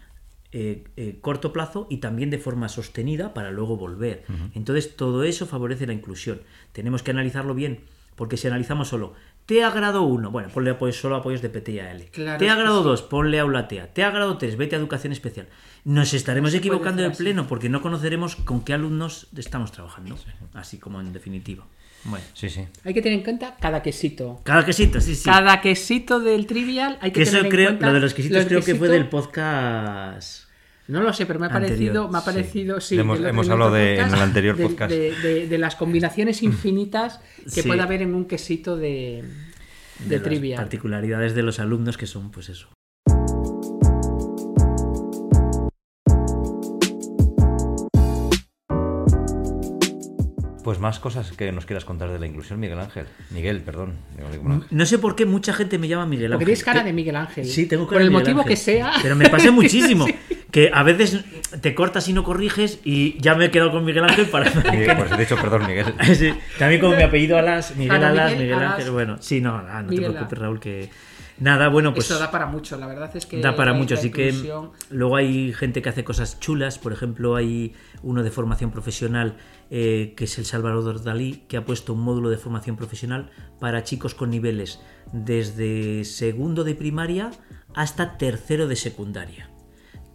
eh, eh, corto plazo y también de forma sostenida para luego volver. Entonces todo eso favorece la inclusión. Tenemos que analizarlo bien, porque si analizamos solo, te agrado uno, bueno, ponle apoyos, solo apoyos de PT y AL. Claro, te agrado sí. dos, ponle aula TEA. Te agrado tres, vete a educación especial. Nos estaremos equivocando de así. pleno porque no conoceremos con qué alumnos estamos trabajando. Así como en definitiva. Bueno. Sí, sí. Hay que tener en cuenta cada quesito. Cada quesito, sí, sí. Cada quesito del trivial hay que, Que eso tener en creo, cuenta lo de los quesitos los creo que fue del podcast. No lo sé, pero me ha Anterior, parecido, me ha sí. parecido, sí. Hemos- hablado de- en el anterior podcast. De, de- de las combinaciones infinitas que Sí. puede haber en un quesito de, de, de las trivia. particularidades de los alumnos que son, pues eso. Pues más cosas que nos quieras contar de la inclusión, Miguel Ángel. Miguel, perdón. No. Sé por qué mucha gente me llama Miguel Ángel. Porque tienes cara Que- de Miguel Ángel. Sí, tengo cara Por de el Miguel motivo Ángel. que sea. Pero me pasa muchísimo. Que a veces te cortas y no corriges y ya me he quedado con Miguel Ángel para... Miguel, pues, de hecho, perdón, Miguel. Sí, También como mi apellido Alas, Miguel Claro, Alas, Miguel Miguel Alas. Ángel, bueno, sí, no, nada, no te preocupes. Raúl, que nada, bueno, pues Eso da para mucho, la verdad es que. da para mucho, así que luego hay gente que hace cosas chulas, por ejemplo hay uno de formación profesional eh, que es el Salvador Dalí, que ha puesto un módulo de formación profesional para chicos con niveles desde segundo de primaria hasta tercero de secundaria.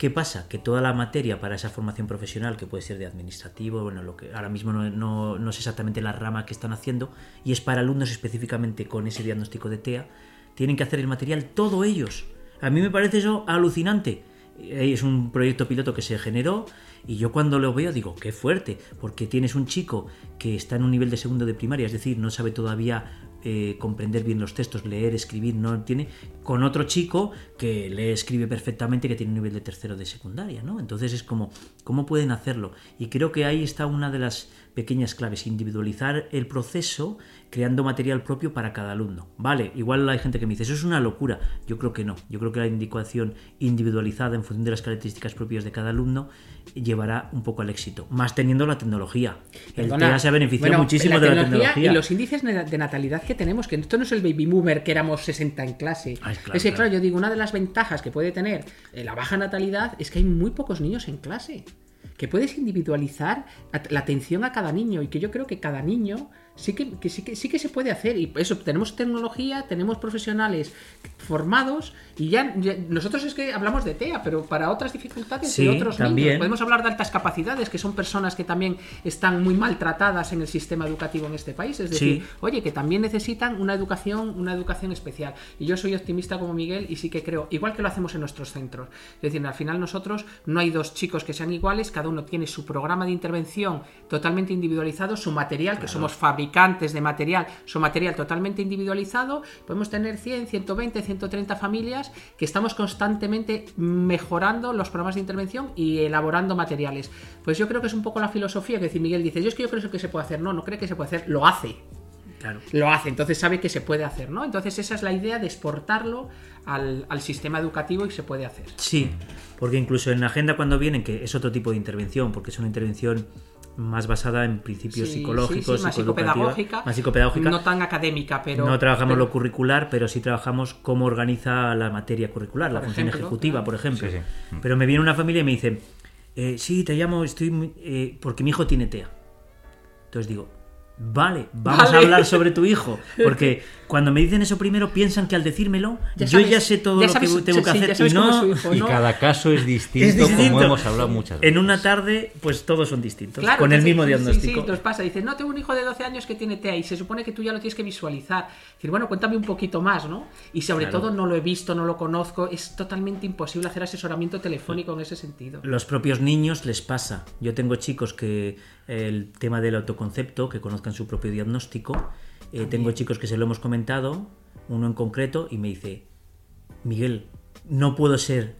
¿Qué pasa? Que toda la materia para esa formación profesional, que puede ser de administrativo, bueno, lo que ahora mismo no, no- no sé exactamente la rama que están haciendo, y es para alumnos específicamente con ese diagnóstico de TEA, tienen que hacer el material todo ellos. A mí me parece eso alucinante. Eh, Es un proyecto piloto que se generó y yo cuando lo veo digo, qué fuerte, porque tienes un chico que está en un nivel de segundo de primaria, es decir, no sabe todavía eh, comprender bien los textos, leer, escribir, no tiene, con otro chico que lee, escribe perfectamente, que tiene un nivel de tercero de secundaria, ¿no? Entonces es como, ¿cómo pueden hacerlo? Y creo que ahí está una de las pequeñas claves, individualizar el proceso creando material propio para cada alumno. Vale, igual hay gente que me dice, eso es una locura. Yo creo que no. Yo creo que la indicación individualizada en función de las características propias de cada alumno llevará un poco al éxito, más teniendo la tecnología. El Perdona, TEA se ha beneficiado bueno, muchísimo de la tecnología. Y los índices de natalidad que tenemos, que esto no es el baby boomer que éramos 60 en clase. Ah, es claro, es que, claro. claro, yo digo, una de las ventajas que puede tener eh, la baja natalidad es que hay muy pocos niños en clase. Que puedes individualizar la atención a cada niño y que yo creo que cada niño sí que, que sí, que sí que se puede hacer. Y eso, tenemos tecnología, tenemos profesionales formados y ya, ya- nosotros es que hablamos de TEA, pero para otras dificultades Sí, de otros también. niños. Podemos hablar de altas capacidades, que son personas que también están muy maltratadas en el sistema educativo en este país. Es decir, Sí. oye, que también necesitan una educación, una educación especial. Y yo soy optimista como Miguel y sí que creo, igual que lo hacemos en nuestros centros. Es decir, al final nosotros no hay dos chicos que sean iguales, cada uno tiene su programa de intervención totalmente individualizado, su material, que somos fabricantes de material, su material totalmente individualizado. Podemos tener 100, 120, 130 familias que estamos constantemente mejorando los programas de intervención y elaborando materiales. Pues yo creo que es un poco la filosofía que decir Miguel dice, yo es que yo creo que se puede hacer, no, no cree que se puede hacer, lo hace Claro. lo hace, entonces sabe que se puede hacer, ¿no? Entonces esa es la idea de exportarlo al, al sistema educativo y se puede hacer. Sí, porque incluso en la agenda cuando vienen, que es otro tipo de intervención, porque es una intervención más basada en principios Sí, psicológicos, sí, sí, más psicopedagógica, más psicopedagógica. no tan académica, pero no trabajamos pero- lo curricular, pero sí trabajamos cómo organiza la materia curricular, la función ejemplo, ejecutiva, claro. por ejemplo. Sí, sí. Pero me viene una familia y me dice, eh, sí, te llamo, estoy eh, porque mi hijo tiene TEA. Entonces digo, vale, vamos Vale. a hablar sobre tu hijo, porque cuando me dicen eso primero piensan que al decírmelo Ya yo sabes- ya sé todo ya lo sabes- que tengo que sí, hacer y no hijo, Y ¿no? cada caso es distinto, es distinto. como hemos hablado muchas veces. En una tarde, pues todos son distintos, Claro, con el mismo sí, diagnóstico. Sí, sí, nos pasa. Dice, no, tengo un hijo de 12 años que tiene TEA y se supone que tú ya lo tienes que visualizar. Decir, bueno, cuéntame un poquito más, ¿no? Y sobre Claro. todo no lo he visto, no lo conozco. Es totalmente imposible hacer asesoramiento telefónico en ese sentido. Los propios niños les pasa. Yo tengo chicos que el tema del autoconcepto, que conozcan su propio diagnóstico. Eh, tengo chicos que se lo hemos comentado, uno en concreto, y me dice, Miguel, no puedo ser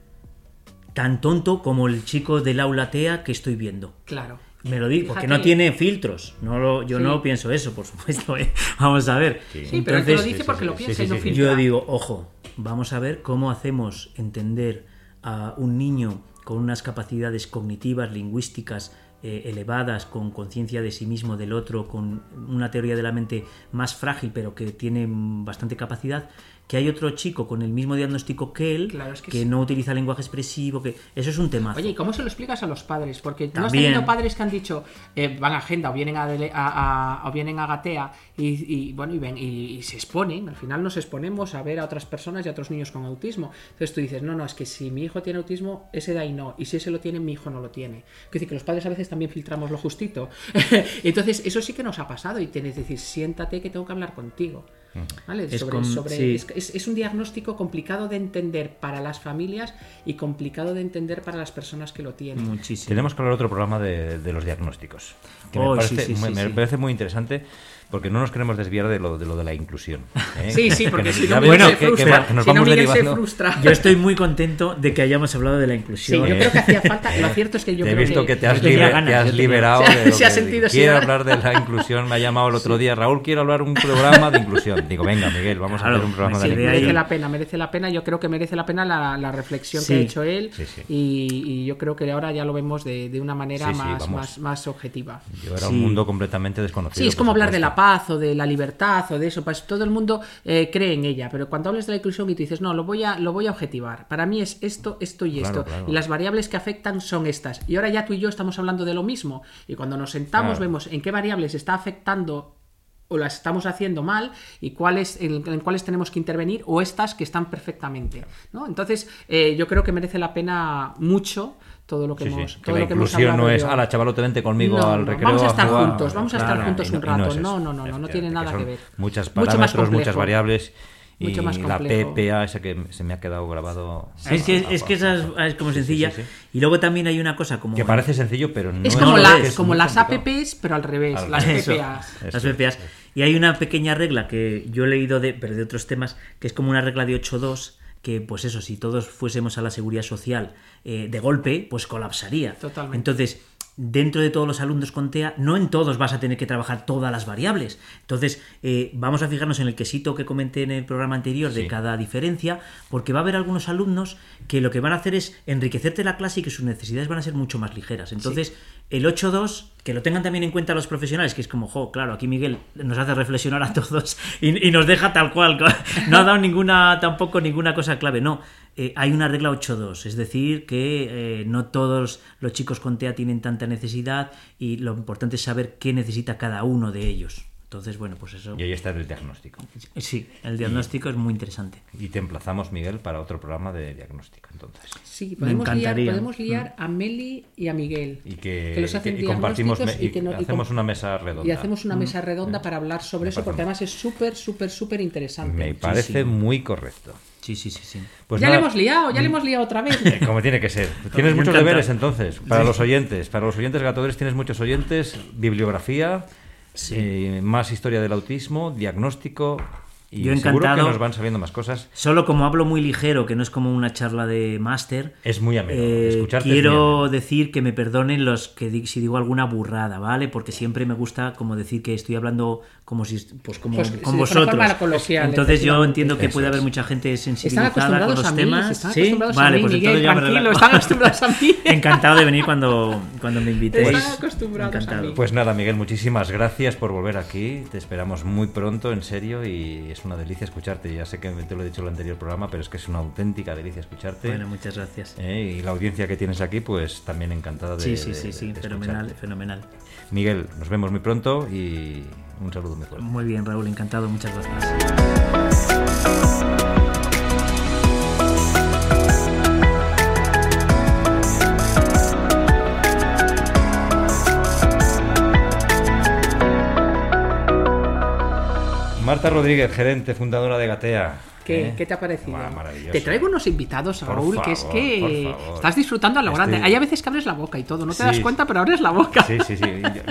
tan tonto como el chico del aula TEA que estoy viendo. Claro. Me lo digo, porque no tiene filtros. No lo, yo Sí. no pienso eso, por supuesto. ¿eh? Vamos a ver. Sí, pero él te lo Entonces, dice porque sí, lo piensa sí, y no filtra. yo digo, ojo, vamos a ver cómo hacemos entender a un niño con unas capacidades cognitivas, lingüísticas eh, elevadas, con conciencia de sí mismo, del otro, con una teoría de la mente más frágil, pero que tiene bastante capacidad, que hay otro chico con el mismo diagnóstico que él, Claro, es que que sí. no utiliza lenguaje expresivo, que eso es un tema. Oye, ¿y cómo se lo explicas a los padres? Porque no has También. tenido padres que han dicho, eh, van a agenda o vienen a, Dele- a- a- o vienen a Gatea y, y, bueno, y, ven, y, y se exponen. Al final nos exponemos a ver a otras personas y a otros niños con autismo. Entonces tú dices, no, no, es que si mi hijo tiene autismo, ese de ahí no. Y si ese lo tiene, mi hijo no lo tiene. Es decir, que los padres a veces también filtramos lo justito. Entonces, eso sí que nos ha pasado y tienes que decir, siéntate que tengo que hablar contigo. ¿Vale? Es sobre, sobre- sí. es, es- es un diagnóstico complicado de entender para las familias y complicado de entender para las personas que lo tienen. Muchísimo. Tenemos que hablar otro programa de, de los diagnósticos. Que Oh, me, parece, sí, me- sí, me sí. parece muy interesante porque no nos queremos desviar de lo de, lo de la inclusión. ¿eh? Sí, sí, porque Que si no que- se que- que frustra. que nos Si no, se frustra. Yo estoy muy contento de que hayamos hablado de la Sí, inclusión. yo ¿eh? creo que hacía falta. Lo cierto es que yo Te he creo visto que, te has, liber- ganas, te has yo tenía- liberado de lo se ha que- sentido, sí, Quiero hablar de la inclusión. Me ha llamado el otro día. Raúl, quiero hablar un programa de inclusión. Digo, venga, Miguel, vamos Claro, a hacer un programa de la inclusión. merece la pena, merece la pena. Yo creo que merece la pena la, la reflexión Sí. que ha hecho él Sí, sí. Y, y yo creo que ahora ya lo vemos de, de una manera Sí, sí, más, más, más objetiva. Yo era Sí. un mundo completamente desconocido. Sí, es como hablar de la paz o de la libertad o de eso. Pues todo el mundo eh, cree en ella, pero cuando hablas de la inclusión y tú dices, no, lo voy a, lo voy a objetivar. Para mí es esto, esto y Claro, esto. claro. Y las variables que afectan son estas. Y ahora ya tú y yo estamos hablando de lo mismo. Y cuando nos sentamos Claro. vemos en qué variables está afectando o las estamos haciendo mal y cuáles en, en cuáles tenemos que intervenir o estas que están perfectamente ¿no? entonces eh, yo creo que merece la pena mucho todo lo que Sí, sí, hemos que todo la lo que hemos inclusión no es, yo". ala, chavalote, vente conmigo No, al recreo. vamos a estar jugar". juntos, vamos a estar Claro, juntos no- un y no rato. es eso, No, no, no, no, no tiene nada son que ver. Más parámetros, muchas variables. Y Mucho más la. PPA, esa que se me ha quedado grabado. Es que, es que esa es, es como Sí, sí, sencilla. sí, sí. Y luego también hay una cosa como... Que parece sencillo, pero no es es como, la- que es como las complicado. apps pero al revés Al las revés. PPAs Eso. las PPAs. Y hay una pequeña regla que yo he leído de, pero de otros temas, que es como una regla de 8.2, que pues eso, si todos fuésemos a la seguridad social eh, de golpe, pues colapsaría. Totalmente. Entonces, dentro de todos los alumnos con TEA, no en todos vas a tener que trabajar todas las variables. Entonces, eh, vamos a fijarnos en el quesito que comenté en el programa anterior de Sí. cada diferencia, porque va a haber algunos alumnos que lo que van a hacer es enriquecerte la clase y que sus necesidades van a ser mucho más ligeras. Entonces, el 8.2, que lo tengan también en cuenta los profesionales, que es como, jo, claro, aquí Miguel nos hace reflexionar a todos y, nos deja tal cual. No ha dado ninguna, tampoco ninguna cosa clave. No, eh, hay una regla 8.2, es decir, que eh, no todos los chicos con TEA tienen tanta necesidad y lo importante es saber qué necesita cada uno de ellos. Entonces, bueno, pues eso. Y ahí está el diagnóstico. Sí, el diagnóstico es muy interesante. Y te emplazamos, Miguel, para otro programa de diagnóstico, entonces. sí Me podemos liar, encantaría. podemos liar a Meli y a Miguel Y que, los hacen y compartimos me- y que no- y hacemos una mesa redonda. y hacemos una mesa redonda para hablar sobre Me eso parece porque además es súper súper súper interesante Me parece sí. muy correcto. Sí, sí, sí, sí. Pues ya nada, le hemos liado ya le hemos liado otra vez Como tiene que ser. Tienes Me muchos deberes entonces, para los oyentes. Para los oyentes gatadores tienes muchos oyentes, bibliografía, eh, más historia del autismo, diagnóstico. Y Yo seguro que encantado. nos van sabiendo más cosas. Solo como hablo muy ligero, que no es como una charla de máster, Es muy ameno. eh, Escucharte es muy quiero ameno. decir que me perdonen los que di- si digo alguna burrada, ¿vale? Porque siempre me gusta como decir que estoy hablando como si pues como Pues, con vosotros. coloquial, Entonces yo entiendo que puede haber mucha gente sensibilizada con los a mí temas. están ¿Sí? acostumbrados Vale, a mí pues Miguel entonces ya me están acostumbrados a mí Encantado de venir cuando, cuando me invitéis. Están acostumbrados a Encantado. mí. Pues nada, Miguel, muchísimas gracias por volver aquí. Te esperamos muy pronto, en serio, y es una delicia escucharte. Ya sé que te lo he dicho en el anterior programa, pero es que es una auténtica delicia escucharte. Bueno, muchas gracias. Eh, Y la audiencia que tienes aquí, pues también encantada de. Sí, sí, sí, sí, de fenomenal, escucharte. fenomenal. Miguel, nos vemos muy pronto y Un saludo muy fuerte. Muy bien, Raúl, encantado, muchas gracias. Marta Rodríguez, gerente, fundadora de Gatea. ¿Qué, ¿Eh? ¿Qué te ha parecido? Te traigo unos invitados, Por Raúl, que es que estás disfrutando a lo grande. Estoy- Hay a veces que abres la boca y todo, no te Sí. das cuenta, pero abres la boca. Sí, sí, sí.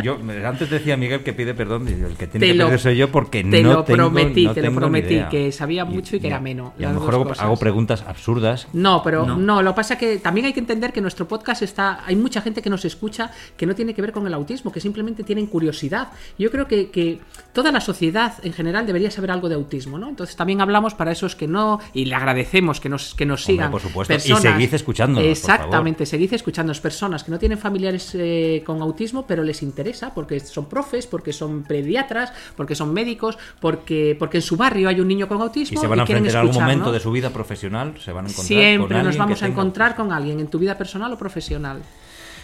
Yo, yo- antes decía Miguel que pide perdón, y el que tiene Te que lo- pedir soy yo porque te no lo tengo, prometí, no te lo tengo prometí, idea. que sabía mucho y que era ameno, Y a lo mejor hago, cosas. hago preguntas absurdas. No, pero No. no. lo que pasa es que también hay que entender que nuestro podcast está. Hay mucha gente que nos escucha que no tiene que ver con el autismo, que simplemente tienen curiosidad. Yo creo que, que toda la sociedad en general debería saber algo de autismo, ¿no? Entonces también hablamos para que no, y le agradecemos que nos, que nos Hombre, sigan. por supuesto, y seguid escuchándonos, por Exactamente, seguid escuchándonos. Personas que no tienen familiares eh, con autismo, pero les interesa, porque son profes, porque son pediatras, porque son médicos, porque, porque en su barrio hay un niño con Y autismo se van a enfrentar a algún momento ¿no? de su vida profesional, se van a encontrar con Siempre nos vamos a encontrar autismo. con alguien en tu vida personal o profesional.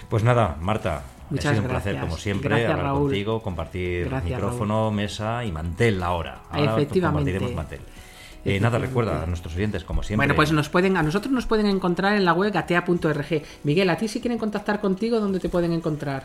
Pues nada, Marta, Muchas ha sido un gracias. placer como siempre Gracias, hablar Raúl. contigo, compartir Gracias, micrófono, mesa y mantel ahora. Ahora Efectivamente. compartiremos mantel. Eh, nada, recuerda a nuestros oyentes, como siempre. Bueno, pues nos pueden, a nosotros nos pueden encontrar en la web gatea.org. Miguel, a ti si quieren contactar contigo, ¿dónde te pueden encontrar?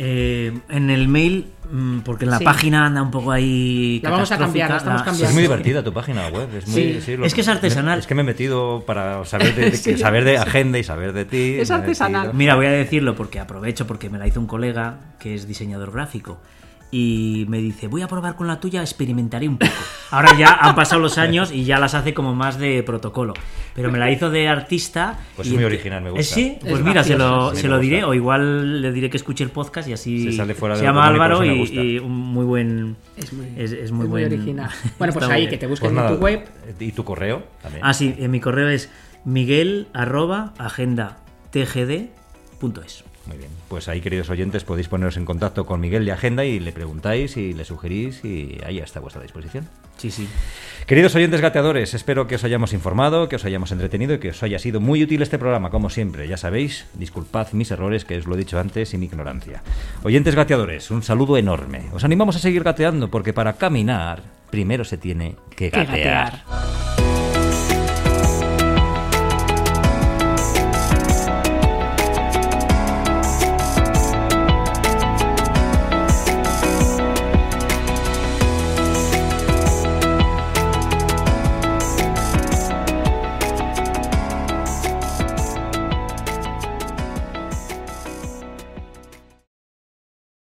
Eh, en el mail, mm, porque en la Sí. página anda un poco ahí. La vamos a cambiar, la estamos cambiando. Es muy divertida tu página web. Es, muy, Sí. lo- Es que es artesanal. Es que me he metido para saber de, de- Sí, saber de agenda y saber de ti. Es artesanal. Mira, voy a decirlo porque aprovecho porque me la hizo un colega que es diseñador gráfico y me dice, voy a probar con la tuya, experimentaré un poco. Ahora ya han pasado los años y ya las hace como más de protocolo. Pero me la hizo de artista. Pues y es muy original, me ¿Eh, gusta. Sí, pues Es mira, se lo, sí, se me lo gusta. diré o igual le diré que escuche el podcast y así Se sale fuera de se llama Álvaro y, un muy buen... Es muy, Es- es muy buen- original. Bueno, pues ahí muy que te busquen Pues nada, en tu web. ¿Y tu correo? También. Ah, sí, en mi correo es miguel arroba agenda tgd.es. Muy bien. Pues ahí, queridos oyentes, podéis poneros en contacto con Miguel de Agenda y le preguntáis y le sugerís y ahí está a vuestra disposición. Sí, sí. Queridos oyentes gateadores, espero que os hayamos informado, que os hayamos entretenido y que os haya sido muy útil este programa, como siempre. Ya sabéis, disculpad mis errores, que os lo he dicho antes, y mi ignorancia. Oyentes gateadores, un saludo enorme. Os animamos a seguir gateando porque para caminar primero se tiene que Que gatear. gatear.